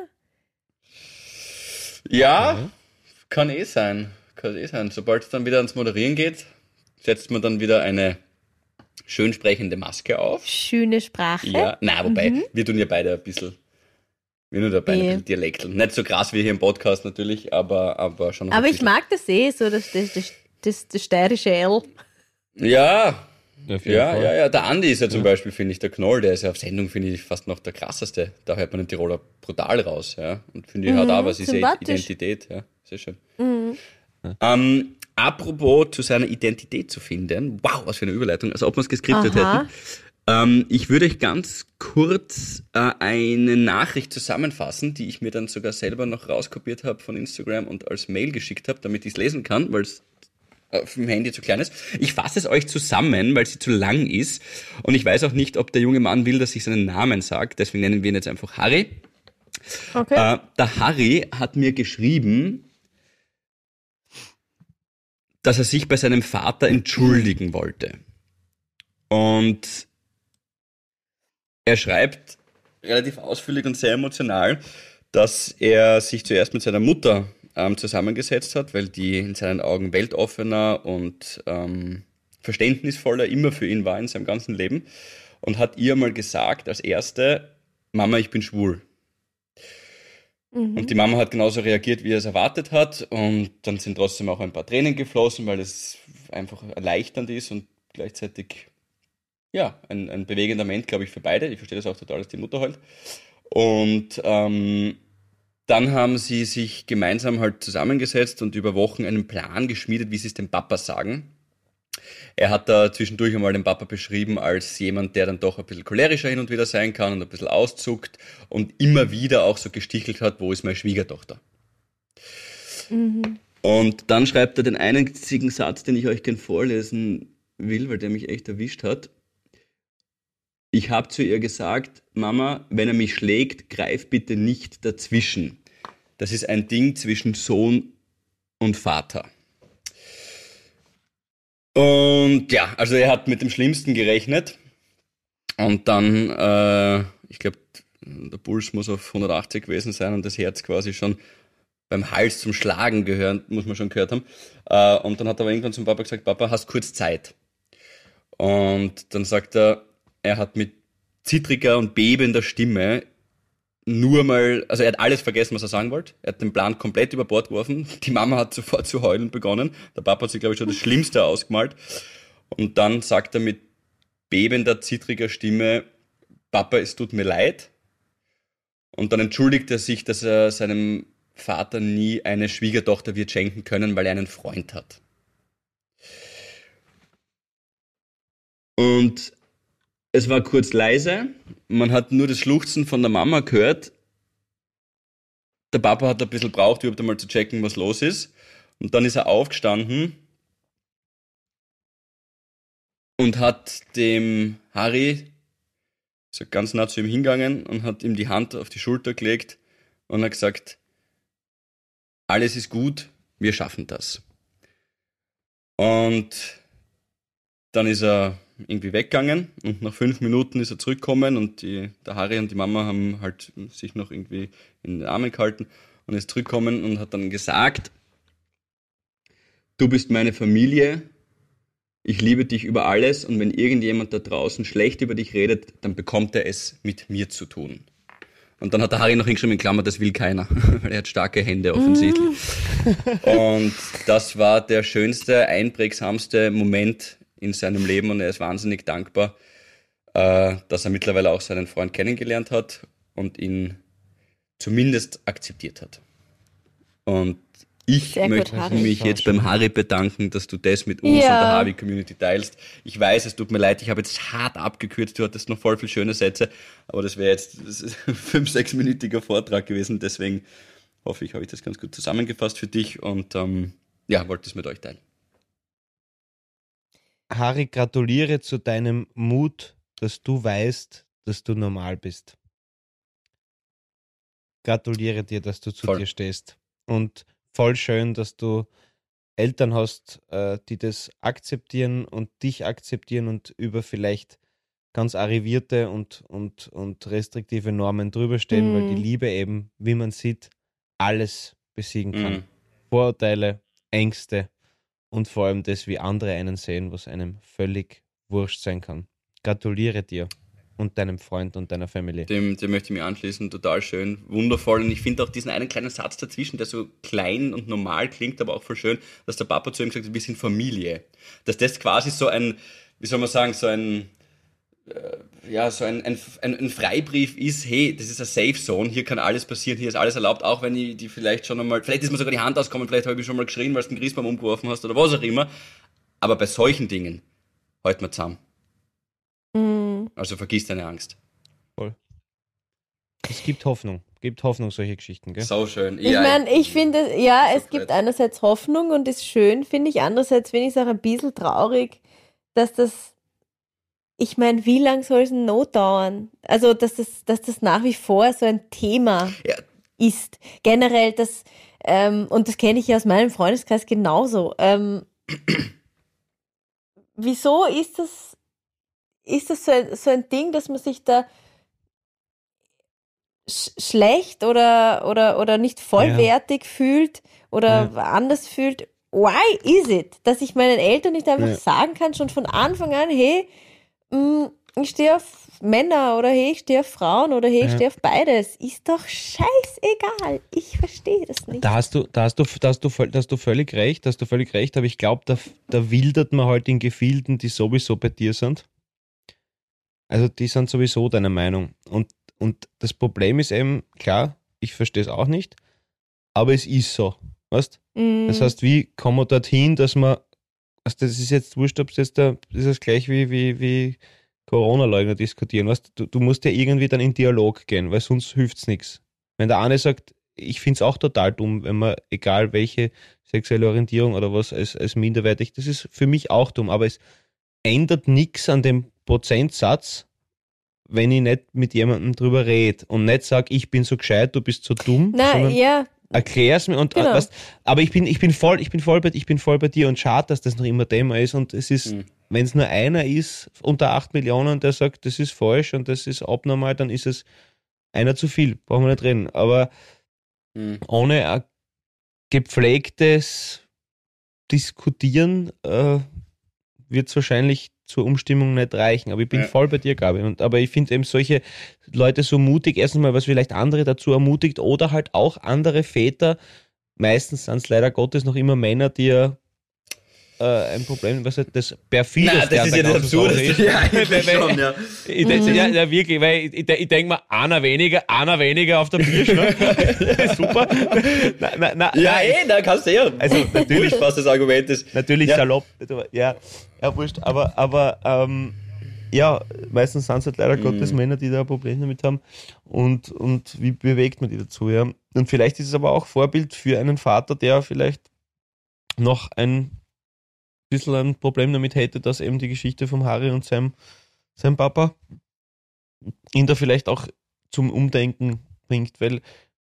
Ja, kann eh sein. Kann eh sein. Sobald es dann wieder ans Moderieren geht, setzt man dann wieder eine schön sprechende Maske auf. Schöne Sprache. Ja, na, wobei, wir tun ja beide ein bisschen, wir nur dabei ein bisschen Dialekteln. Nicht so krass wie hier im Podcast natürlich, aber, aber schon Aber ich mag das eh, so das, das, das, das, das steirische L. Ja, ja, Fall. ja, ja. Der Andi ist ja zum Beispiel, finde ich, der Knoll, der ist ja auf Sendung, finde ich, fast noch der krasseste. Da hört man den Tiroler brutal raus, ja. Und finde ich, hat auch was, ist ja Mhm, sympathisch. Identität, ja. Sehr schön. Ähm, apropos zu seiner Identität zu finden, wow, was für eine Überleitung, als ob wir es geskriptet Aha. hätten. Ähm, ich würde euch ganz kurz äh, eine Nachricht zusammenfassen, die ich mir dann sogar selber noch rauskopiert habe von Instagram und als Mail geschickt habe, damit ich es lesen kann, weil es auf dem Handy zu klein ist. Ich fasse es euch zusammen, weil sie zu lang ist. Und ich weiß auch nicht, ob der junge Mann will, dass ich seinen Namen sage. Deswegen nennen wir ihn jetzt einfach Harry. Okay. Äh, der Harry hat mir geschrieben, dass er sich bei seinem Vater entschuldigen wollte. Und er schreibt relativ ausführlich und sehr emotional, dass er sich zuerst mit seiner Mutter ähm, zusammengesetzt hat, weil die in seinen Augen weltoffener und ähm, verständnisvoller immer für ihn war in seinem ganzen Leben und hat ihr mal gesagt als erste, Mama, ich bin schwul. Und die Mama hat genauso reagiert, wie er es erwartet hat. Und dann sind trotzdem auch ein paar Tränen geflossen, weil es einfach erleichternd ist und gleichzeitig ja, ein, ein bewegender Moment, glaube ich, für beide. Ich verstehe das auch total, dass die Mutter heult. Und ähm, dann haben sie sich gemeinsam halt zusammengesetzt und über Wochen einen Plan geschmiedet, wie sie es dem Papa sagen. Er hat da zwischendurch einmal den Papa beschrieben als jemand, der dann doch ein bisschen cholerischer hin und wieder sein kann und ein bisschen auszuckt und immer wieder auch so gestichelt hat, wo ist meine Schwiegertochter. Und dann schreibt er den einzigen Satz, den ich euch gern vorlesen will, weil der mich echt erwischt hat. Ich habe zu ihr gesagt, Mama, wenn er mich schlägt, greif bitte nicht dazwischen. Das ist ein Ding zwischen Sohn und Vater. Und ja, also er hat mit dem Schlimmsten gerechnet. Und dann, äh, ich glaube, der Puls muss auf 180 gewesen sein und das Herz quasi schon beim Hals zum Schlagen gehören, muss man schon gehört haben. Äh, und dann hat er aber irgendwann zum Papa gesagt, Papa, hast kurz Zeit. Und dann sagt er, er hat mit zittriger und bebender Stimme nur mal, also er hat alles vergessen, was er sagen wollte. Er hat den Plan komplett über Bord geworfen. Die Mama hat sofort zu heulen begonnen. Der Papa hat sich, glaube ich, schon das Schlimmste ausgemalt. Und dann sagt er mit bebender, zittriger Stimme, Papa, es tut mir leid. Und dann entschuldigt er sich, dass er seinem Vater nie eine Schwiegertochter wird schenken können, weil er einen Freund hat. Und es war kurz leise, man hat nur das Schluchzen von der Mama gehört. Der Papa hat ein bisschen braucht, überhaupt einmal zu checken, was los ist. Und dann ist er aufgestanden und hat dem Harry so ganz nah zu ihm hingegangen und hat ihm die Hand auf die Schulter gelegt und hat gesagt, alles ist gut, wir schaffen das. Und dann ist er irgendwie weggegangen und nach fünf Minuten ist er zurückgekommen und die, der Harry und die Mama haben halt sich noch irgendwie in den Armen gehalten und ist zurückgekommen und hat dann gesagt, du bist meine Familie, ich liebe dich über alles und wenn irgendjemand da draußen schlecht über dich redet, dann bekommt er es mit mir zu tun. Und dann hat der Harry noch hingeschrieben in Klammer, das will keiner, weil er hat starke Hände offensichtlich. und das war der schönste, einprägsamste Moment in seinem Leben und er ist wahnsinnig dankbar, äh, dass er mittlerweile auch seinen Freund kennengelernt hat und ihn zumindest akzeptiert hat. Und ich Sehr möchte gut, mich jetzt beim Harry bedanken, dass du das mit uns ja. und der Harvey-Community teilst. Ich weiß, es tut mir leid, ich habe jetzt hart abgekürzt, du hattest noch voll viele schöne Sätze, aber das wäre jetzt ein fünf, sechsminütiger Vortrag gewesen, deswegen hoffe ich, habe ich das ganz gut zusammengefasst für dich und ähm, ja, wollte es mit euch teilen. Harry, gratuliere zu deinem Mut, dass du weißt, dass du normal bist. Gratuliere dir, dass du zu Voll. dir stehst. Und voll schön, dass du Eltern hast, äh, die das akzeptieren und dich akzeptieren und über vielleicht ganz arrivierte und, und, und restriktive Normen drüber stehen, mhm. weil die mhm. Liebe eben, wie man sieht, alles besiegen kann. Mhm. Vorurteile, Ängste und vor allem das, wie andere einen sehen, was einem völlig wurscht sein kann. Gratuliere dir und deinem Freund und deiner Familie. Dem, dem möchte ich mich anschließen, total schön, wundervoll. Und ich finde auch diesen einen kleinen Satz dazwischen, der so klein und normal klingt, aber auch voll schön, dass der Papa zu ihm gesagt hat, wir sind Familie. Dass das quasi so ein, wie soll man sagen, so ein, ja, so ein, ein, ein, Freibrief ist, hey, das ist eine Safe Zone, hier kann alles passieren, hier ist alles erlaubt, auch wenn ich die vielleicht schon einmal, vielleicht ist mir sogar die Hand ausgekommen, vielleicht habe ich schon mal geschrien, weil du den Christbaum umgeworfen hast oder was auch immer. Aber bei solchen Dingen, halt mal zusammen. Mhm. Also vergiss deine Angst. Voll. Es gibt Hoffnung. Es gibt Hoffnung, solche Geschichten, gell? So schön. Ich meine, ich finde, ja, es gibt einerseits Hoffnung und ist schön, finde ich. Andererseits finde ich es auch ein bisschen traurig, dass das, ich meine, wie lange soll es noch dauern? Also, dass das, dass das nach wie vor so ein Thema ja. ist. Generell, das, ähm, und das kenne ich ja aus meinem Freundeskreis genauso. Ähm, wieso ist das ist das so ein, so ein Ding, dass man sich da sch schlecht oder, oder, oder nicht vollwertig ja. fühlt oder ja. anders fühlt? Why is it? Dass ich meinen Eltern nicht einfach sagen kann, schon von Anfang an, hey, ich stehe auf Männer oder hey, ich stehe auf Frauen oder hey, ich stehe auf beides. Ist doch scheißegal. Ich verstehe das nicht. Da hast du, da hast du, da hast du, da hast du völlig recht, da hast du völlig recht, aber ich glaube, da, da wildert man halt in Gefilden, die sowieso bei dir sind. Also die sind sowieso deiner Meinung. Und, und das Problem ist eben, klar, ich verstehe es auch nicht, aber es ist so. Weißt? Mm. Das heißt, wie kommen wir dorthin, dass man, also das ist jetzt wurscht, ob es jetzt da, das ist gleich wie, wie, wie Corona-Leugner diskutieren. Weißt? Du, du musst ja irgendwie dann in Dialog gehen, weil sonst hilft es nichts. Wenn der eine sagt, ich finde es auch total dumm, wenn man, egal welche sexuelle Orientierung oder was, als, als minderwertig, das ist für mich auch dumm, aber es ändert nichts an dem Prozentsatz, wenn ich nicht mit jemandem drüber rede und nicht sage, ich bin so gescheit, du bist so dumm. Na, ja. Erklär's mir und genau. weißt, aber ich bin, ich bin voll, ich bin voll bei, ich bin voll bei dir und schade, dass das noch immer Thema ist und es ist, mhm. wenn es nur einer ist unter 8 Millionen, der sagt, das ist falsch und das ist abnormal, dann ist es einer zu viel, brauchen wir nicht reden. Aber mhm. ohne ein gepflegtes Diskutieren äh, wird es wahrscheinlich zur Umstimmung nicht reichen. Aber ich bin ja. voll bei dir, Gabi. Und, aber ich finde eben solche Leute so mutig, erstens mal, was vielleicht andere dazu ermutigt oder halt auch andere Väter. Meistens sind es leider Gottes noch immer Männer, die ja äh, ein Problem, was halt das perfide Nein, das ist ja das Absurde. Ja, schon, ja. Ich, mhm. ja, ja, wirklich, weil ich, ich, ich denke mal, einer weniger, einer weniger auf der Bierschnur. Super. Na, na, na, ja, nein. eh, da kannst du ja. Also natürlich, was das Argument ist. Natürlich ja. salopp, ja, ja, wurscht, aber, aber ähm, ja, meistens sind es halt leider mhm. Gottes Männer, die da ein Problem damit haben. Und, und wie bewegt man die dazu, ja? Und vielleicht ist es aber auch Vorbild für einen Vater, der vielleicht noch ein bisschen ein Problem damit hätte, dass eben die Geschichte vom Harry und seinem, seinem Papa ihn da vielleicht auch zum Umdenken bringt, weil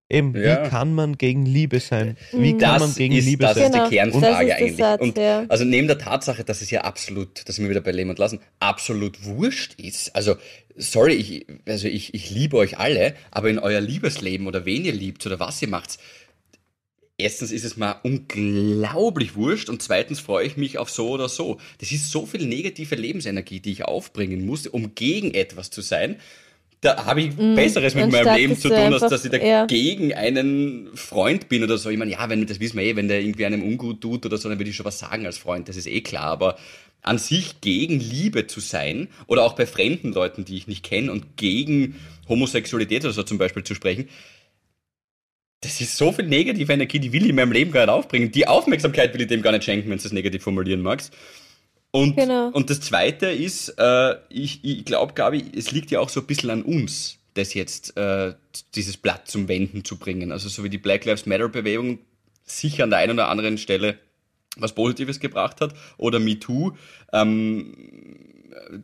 eben, Ja. wie kann man gegen Liebe sein? Wie Mhm. kann Das man gegen ist, Liebe das sein? ist die Genau, Kernfrage das ist eigentlich. Satz, und ja. also neben der Tatsache, dass es ja absolut, dass wir wieder bei Leben und Lassen, absolut wurscht ist. Also, sorry, ich, also ich, ich liebe euch alle, aber in euer Liebesleben oder wen ihr liebt oder was ihr macht, erstens ist es mal unglaublich wurscht und zweitens freue ich mich auf so oder so. Das ist so viel negative Lebensenergie, die ich aufbringen muss, um gegen etwas zu sein. Da habe ich Besseres mit meinem Leben zu tun, als dass ich ja. dagegen einen Freund bin oder so. Ich meine, ja, wenn das wissen wir eh, wenn der irgendwie einem ungut tut oder so, dann würde ich schon was sagen als Freund, das ist eh klar. Aber an sich gegen Liebe zu sein oder auch bei fremden Leuten, die ich nicht kenne und gegen Homosexualität oder so zum Beispiel zu sprechen, das ist so viel negative Energie, die will ich in meinem Leben gar nicht aufbringen. Die Aufmerksamkeit will ich dem gar nicht schenken, wenn du es negativ formulieren magst. Und, Genau. und das Zweite ist, äh, ich, ich glaube, Gabi, es liegt ja auch so ein bisschen an uns, das jetzt, äh, dieses Blatt zum Wenden zu bringen. Also so wie die Black Lives Matter Bewegung sicher an der einen oder anderen Stelle was Positives gebracht hat oder MeToo, ähm,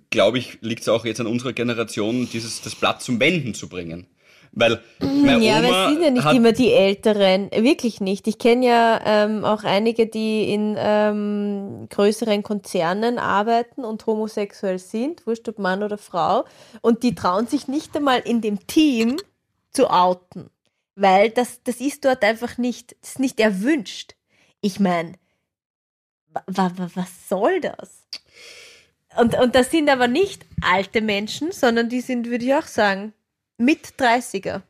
glaube ich, liegt es auch jetzt an unserer Generation, dieses das Blatt zum Wenden zu bringen. Weil meine Ja, Oma aber es sind ja nicht immer die Älteren, wirklich nicht. Ich kenne ja ähm, auch einige, die in ähm, größeren Konzernen arbeiten und homosexuell sind, wurscht ob Mann oder Frau, und die trauen sich nicht einmal in dem Team zu outen, weil das, das ist dort einfach nicht, das ist nicht erwünscht. Ich meine, wa, wa, was soll das? Und, und das sind aber nicht alte Menschen, sondern die sind, würde ich auch sagen, mit 30er.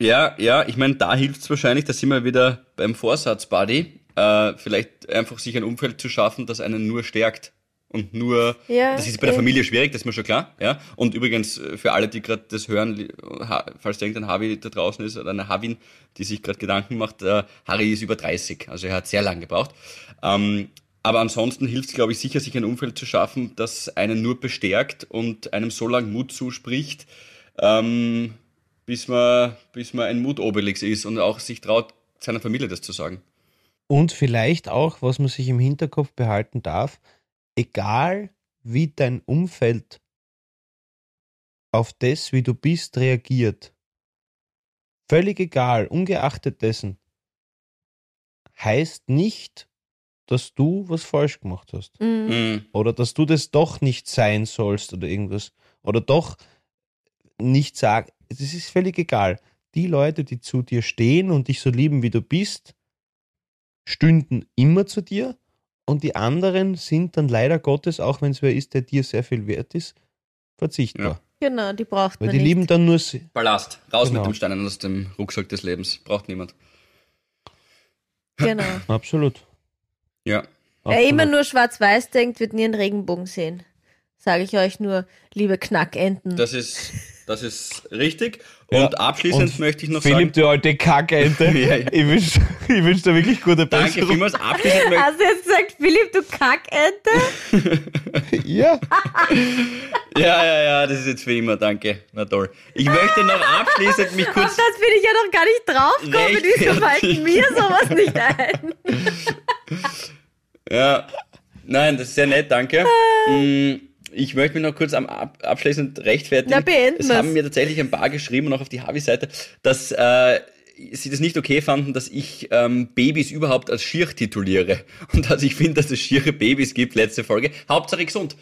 Ja, ja, ich meine, da hilft es wahrscheinlich, da sind wir wieder beim Vorsatz, Buddy, äh, vielleicht einfach sich ein Umfeld zu schaffen, das einen nur stärkt. Und nur, Ja, das ist bei der. Familie schwierig, das ist mir schon klar, ja. Und übrigens, äh, für alle, die gerade das hören, falls da irgendein Havi da draußen ist oder eine Havin, die sich gerade Gedanken macht, äh, Harry ist über 30, also er hat sehr lang gebraucht. Ähm, aber ansonsten hilft es, glaube ich, sicher, sich ein Umfeld zu schaffen, das einen nur bestärkt und einem so lange Mut zuspricht, ähm, bis man, bis man ein Mutobelix ist und auch sich traut, seiner Familie das zu sagen. Und vielleicht auch, was man sich im Hinterkopf behalten darf, egal wie dein Umfeld auf das, wie du bist, reagiert, völlig egal, ungeachtet dessen, heißt nicht, dass du was falsch gemacht hast. Mhm. Mhm. Oder dass du das doch nicht sein sollst oder irgendwas. Oder doch nicht sagen. Es ist völlig egal. Die Leute, die zu dir stehen und dich so lieben, wie du bist, stünden immer zu dir. Und die anderen sind dann leider Gottes, auch wenn es wer ist, der dir sehr viel wert ist, verzichtbar. Genau, die braucht Weil man die nicht. lieben dann nur sie. Ballast, raus Genau. mit dem Steinen aus dem Rucksack des Lebens. Braucht niemand. Genau. Absolut. Ja. Wer immer nur schwarz-weiß denkt, wird nie einen Regenbogen sehen. Sage ich euch nur, liebe Knackenten. Das ist, das ist richtig. Ja. Und abschließend Und möchte ich noch Philipp, sagen. du alte Kackente. Ja, ja. Ich wünsche ich wünsch dir wirklich gute Danke Besserung. vielmals. Abschließend möchte Hast du jetzt gesagt, Philipp, du Kackente? Ja. Ja, ja, ja, das ist jetzt für immer. Danke. Na toll. Ich möchte noch abschließend mich Auf kurz. das bin ich ja noch gar nicht draufgekommen. Wieso fällt mir sowas nicht ein? Ja. Nein, das ist sehr nett, danke. Mm, Ich möchte mich noch kurz am Ab abschließend rechtfertigen. Na, beenden es haben mir tatsächlich ein paar geschrieben, auch auf die Havi-Seite, dass äh, sie das nicht okay fanden, dass ich ähm, Babys überhaupt als schier tituliere. Und dass ich finde, dass es schiere Babys gibt, letzte Folge. Hauptsache gesund.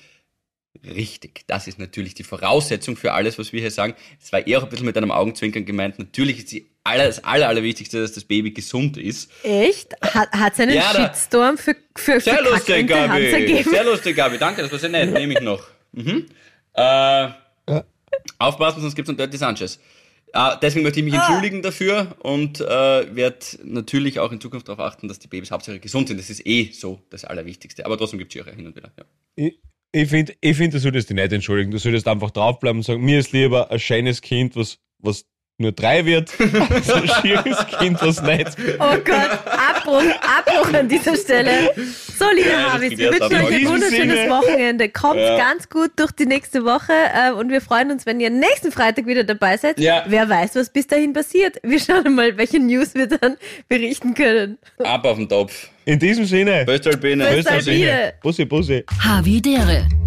Richtig, das ist natürlich die Voraussetzung für alles, was wir hier sagen. Es war eher auch ein bisschen mit einem Augenzwinkern gemeint. Natürlich ist die aller, das aller, allerwichtigste, dass das Baby gesund ist. Echt? Hat es einen Ja, Shitstorm für, für, für Sehr lustig, Kackente? Hat's Gabi. Sehr lustig, Gabi. Danke, das war sehr nett. Nehme ich noch. Mhm. Äh, Aufpassen, sonst gibt es einen Dirty Sanchez. Äh, deswegen möchte ich mich entschuldigen dafür und äh, werde natürlich auch in Zukunft darauf achten, dass die Babys hauptsächlich gesund sind. Das ist eh so das Allerwichtigste. Aber trotzdem gibt es Schiere hin und wieder. Ja. Ich, ich finde, ich find, du solltest dich nicht entschuldigen. Du solltest einfach draufbleiben und sagen, mir ist lieber ein schönes Kind, was, was nur drei wird, ein schieres Kind, was nicht. Oh Gott, Abbruch, Abbruch an dieser Stelle. So, liebe Ja, Habis, wir wünschen euch ein wunderschönes Sinne. Wochenende. Kommt Ja. ganz gut durch die nächste Woche äh, und wir freuen uns, wenn ihr nächsten Freitag wieder dabei seid. Ja. Wer weiß, was bis dahin passiert. Wir schauen mal, welche News wir dann berichten können. Ab auf den Topf. In diesem Sinne. Böstalpine. Böstalpine. Bussi, Bussi. Havidere.